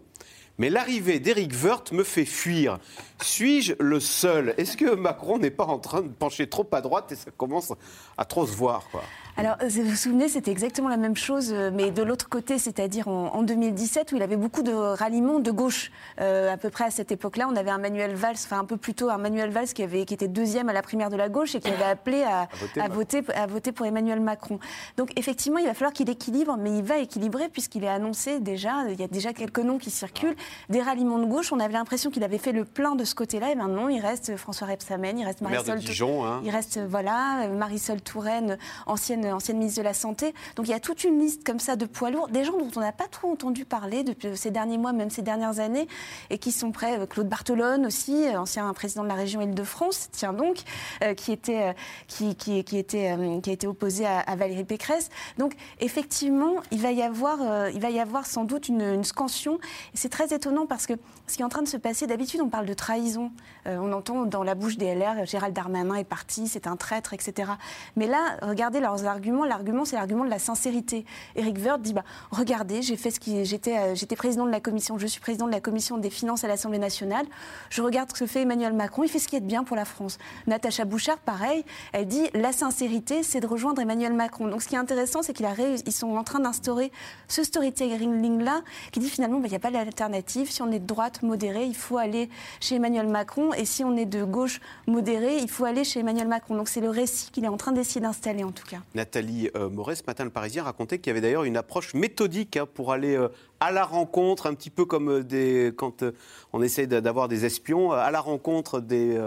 mais l'arrivée d'Éric Woerth me fait fuir. Suis-je le seul? Est-ce que Macron n'est pas en train de pencher trop à droite et ça commence à trop se voir quoi? Alors, euh, vous vous souvenez, c'était exactement la même chose, euh, mais de l'autre côté, c'est-à-dire en, en 2017, où il avait beaucoup de ralliements de gauche. Euh, à peu près à cette époque-là, on avait un Manuel Valls, enfin un peu plus tôt, un Manuel Valls qui, avait, qui était deuxième à la primaire de la gauche et qui avait appelé à, [coughs] voter à voter, à voter pour Emmanuel Macron. Donc, effectivement, il va falloir qu'il équilibre, mais il va équilibrer puisqu'il est annoncé déjà, il y a déjà quelques noms qui circulent, des ralliements de gauche. On avait l'impression qu'il avait fait le plein de ce côté-là, et maintenant, il reste François Rebsamen, il reste Marisol Dijon, hein. il reste, voilà, Marisol Touraine, ancienne, ancienne ministre de la Santé. Donc il y a toute une liste comme ça de poids lourds, des gens dont on n'a pas trop entendu parler depuis ces derniers mois, même ces dernières années, et qui sont prêts. Euh, Claude Bartolone aussi, euh, ancien président de la région Île-de-France, tiens donc, euh, qui, était, euh, qui, qui, qui, était, euh, a été opposé à, Valérie Pécresse. Donc effectivement, il va y avoir, euh, il va y avoir sans doute une, une scansion. C'est très étonnant parce que ce qui est en train de se passer, d'habitude on parle de trahison. Euh, on entend dans la bouche des LR, Gérald Darmanin est parti, c'est un traître, etc. Mais là, regardez leurs L'argument, c'est l'argument de la sincérité. Éric Woerth dit, bah, regardez, j'ai fait ce qui, j'étais, euh, j'étais président de la commission, je suis président de la commission des finances à l'Assemblée nationale. Je regarde ce que fait Emmanuel Macron, il fait ce qui est de bien pour la France. Natacha Bouchard, pareil, elle dit, la sincérité, c'est de rejoindre Emmanuel Macron. Donc, ce qui est intéressant, c'est qu'ils sont en train d'instaurer ce storytelling-là, qui dit finalement, bah, il n'y a pas d'alternative. Si on est de droite modérée, il faut aller chez Emmanuel Macron, et si on est de gauche modérée, il faut aller chez Emmanuel Macron. Donc, c'est le récit qu'il est en train d'essayer d'installer, en tout cas. Nathalie euh, Moret, ce matin, le Parisien racontait qu'il y avait d'ailleurs une approche méthodique hein, pour aller euh, à la rencontre, un petit peu comme euh, des, quand on essaie de- d'avoir des espions, à la rencontre des,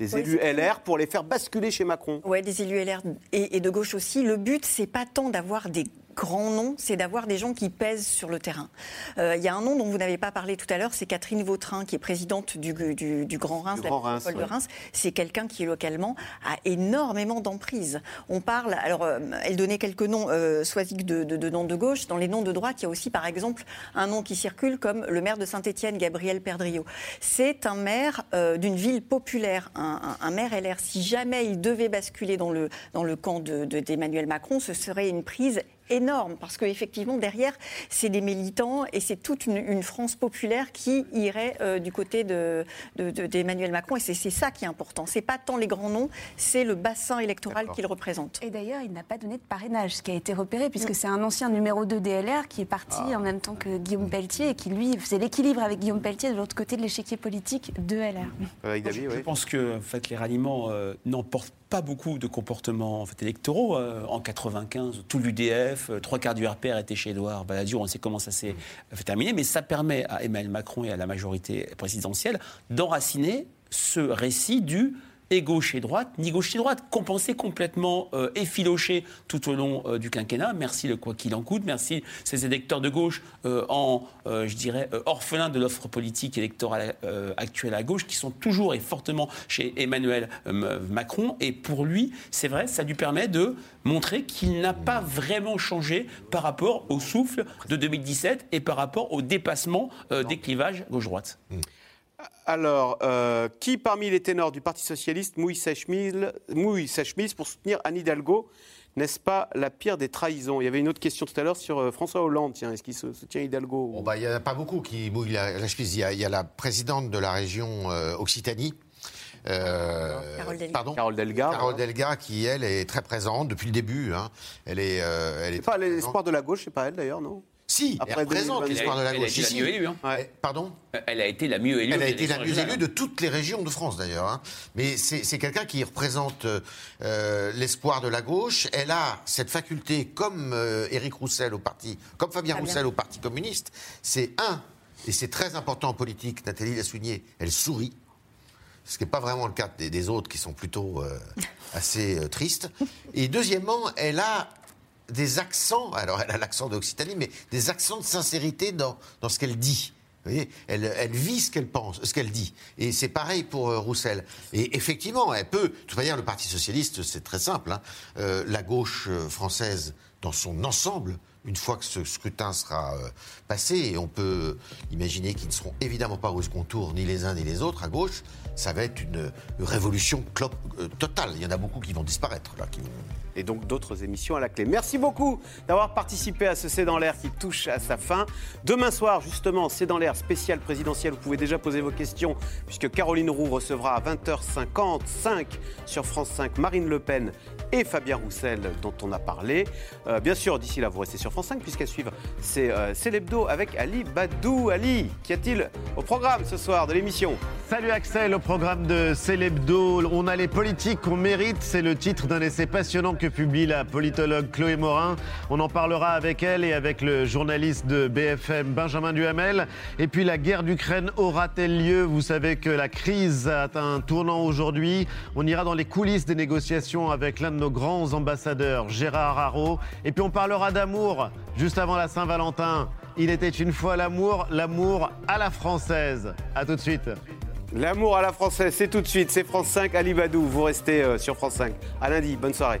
des Oui, élus LR pour les faire basculer chez Macron. Ouais, des élus LR et, et de gauche aussi. Le but, c'est pas tant d'avoir des grands noms, c'est d'avoir des gens qui pèsent sur le terrain. Euh, Il y a un nom dont vous n'avez pas parlé tout à l'heure, c'est Catherine Vautrin, qui est présidente du, du- du Grand Reims, Du la Grand Reims, métropole de. Reims. C'est quelqu'un qui, localement, a énormément d'emprise. On parle, alors, euh, elle donnait quelques noms euh, soisiques de, de, de noms de gauche. Dans les noms de droite, il y a aussi, par exemple, un nom qui circule comme le maire de Saint-Étienne, Gabriel Perdriau. C'est un maire euh, d'une ville populaire, un, un- un maire LR. Si jamais il devait basculer dans le, dans le camp de- de- d'Emmanuel Macron, ce serait une prise énorme parce qu'effectivement, derrière, c'est des militants et c'est toute une, une France populaire qui irait euh, du côté de- de- de- d'Emmanuel Macron. Et c'est c'est ça qui est important. C'est pas tant les grands noms, c'est le bassin électoral qu'il représente. Et d'ailleurs, il n'a pas donné de parrainage, ce qui a été repéré, puisque c'est un ancien numéro 2 DLR qui est parti Ah. en même temps que Guillaume Pelletier et qui, lui, faisait l'équilibre avec Guillaume Pelletier de l'autre côté de l'échiquier politique de LR. Je pense que en fait, les ralliements euh, n'emportent pas beaucoup de comportements en fait, électoraux. Euh, en 95, tout l'UDF, euh, trois quarts du RPR étaient chez Édouard Balladur. On sait comment ça s'est fait terminer. Mais ça permet à Emmanuel Macron et à la majorité présidentielle d'enraciner ce récit du gauche et droite, ni gauche ni droite, compensé complètement, euh, effiloché tout au long euh, du quinquennat. Merci le quoi qu'il en coûte, merci ces électeurs de gauche euh, en, euh, je dirais, orphelins de l'offre politique électorale actuelle à gauche, qui sont toujours et fortement chez Emmanuel Macron. Et pour lui, c'est vrai, ça lui permet de montrer qu'il n'a pas vraiment changé par rapport au souffle de 2017 et par rapport au dépassement des clivages gauche-droite. Alors, euh, qui parmi les ténors du Parti Socialiste mouille sa chemise, mouille sa chemise pour soutenir Anne Hidalgo N'est-ce pas la pire des trahisons? Il y avait une autre question tout à l'heure sur euh, François Hollande. Tiens, est-ce qu'il se- soutient Hidalgo Bon, bah, il n'y en a pas beaucoup qui mouillent la, la chemise. Il y, a, il y a la présidente de la région euh, Occitanie. euh, Carole Delga. Pardon Carole Delga. Carole Delga, qui elle est très présente depuis le début. hein. Elle est, euh, elle est pas l'espoir de la gauche, c'est pas elle d'ailleurs, non? Si, Après elle représente 2022. l'espoir de la Elle a gauche. été la mieux élue, hein. Eh, Pardon Elle a été la mieux élue. Elle a été la mieux élue de toutes les régions de France d'ailleurs. hein. Mais c'est quelqu'un qui représente euh, l'espoir de la gauche. Elle a cette faculté, comme euh, Éric Roussel au parti, comme Fabien Fabien. Roussel au Parti communiste. C'est un, et c'est très important en politique. Nathalie l'a souligné. Elle sourit. Ce qui n'est pas vraiment le cas des, des autres qui sont plutôt euh, [laughs] assez euh, tristes. Et deuxièmement, elle a des accents, alors elle a l'accent d'Occitanie, mais des accents de sincérité dans, dans ce qu'elle dit. Vous voyez, elle, elle vit ce qu'elle pense, ce qu'elle dit. Et c'est pareil pour euh, Roussel. Et effectivement, elle peut. De toute manière, le Parti socialiste, c'est très simple. hein. Euh, la gauche euh, française, dans son ensemble, une fois que ce scrutin sera passé, et on peut imaginer qu'ils ne seront évidemment pas au second tour, ni les uns ni les autres, à gauche, ça va être une, révolution clo- euh, totale. Il y en a beaucoup qui vont disparaître, là, et donc d'autres émissions à la clé. Merci beaucoup d'avoir participé à ce C'est dans l'air qui touche à sa fin. Demain soir, justement, C'est dans l'air spécial présidentiel. Vous pouvez déjà poser vos questions puisque Caroline Roux recevra à 20h55 sur France 5 Marine Le Pen et Fabien Roussel dont on a parlé. Euh, bien sûr, d'ici là, vous restez sur France 5 puisqu'à suivre, c'est euh, l'hebdo avec Ali Badou. Ali, qu'y a-t-il au programme ce soir de l'émission? Salut Axel, au programme de Célébdo, on a les politiques qu'on mérite, c'est le titre d'un essai passionnant que publie la politologue Chloé Morin. On en parlera avec elle et avec le journaliste de BFM Benjamin Duhamel. Et puis la guerre d'Ukraine aura-t-elle lieu? Vous savez que la crise a un tournant aujourd'hui. On ira dans les coulisses des négociations avec l'un de nos grands ambassadeurs, Gérard Haro. Et puis on parlera d'amour juste avant la Saint-Valentin. Il était une fois l'amour, l'amour à la française. À tout de suite. L'amour à la française, c'est tout de suite. C'est France 5, Ali Badou. Vous restez euh, sur France 5. À lundi, bonne soirée.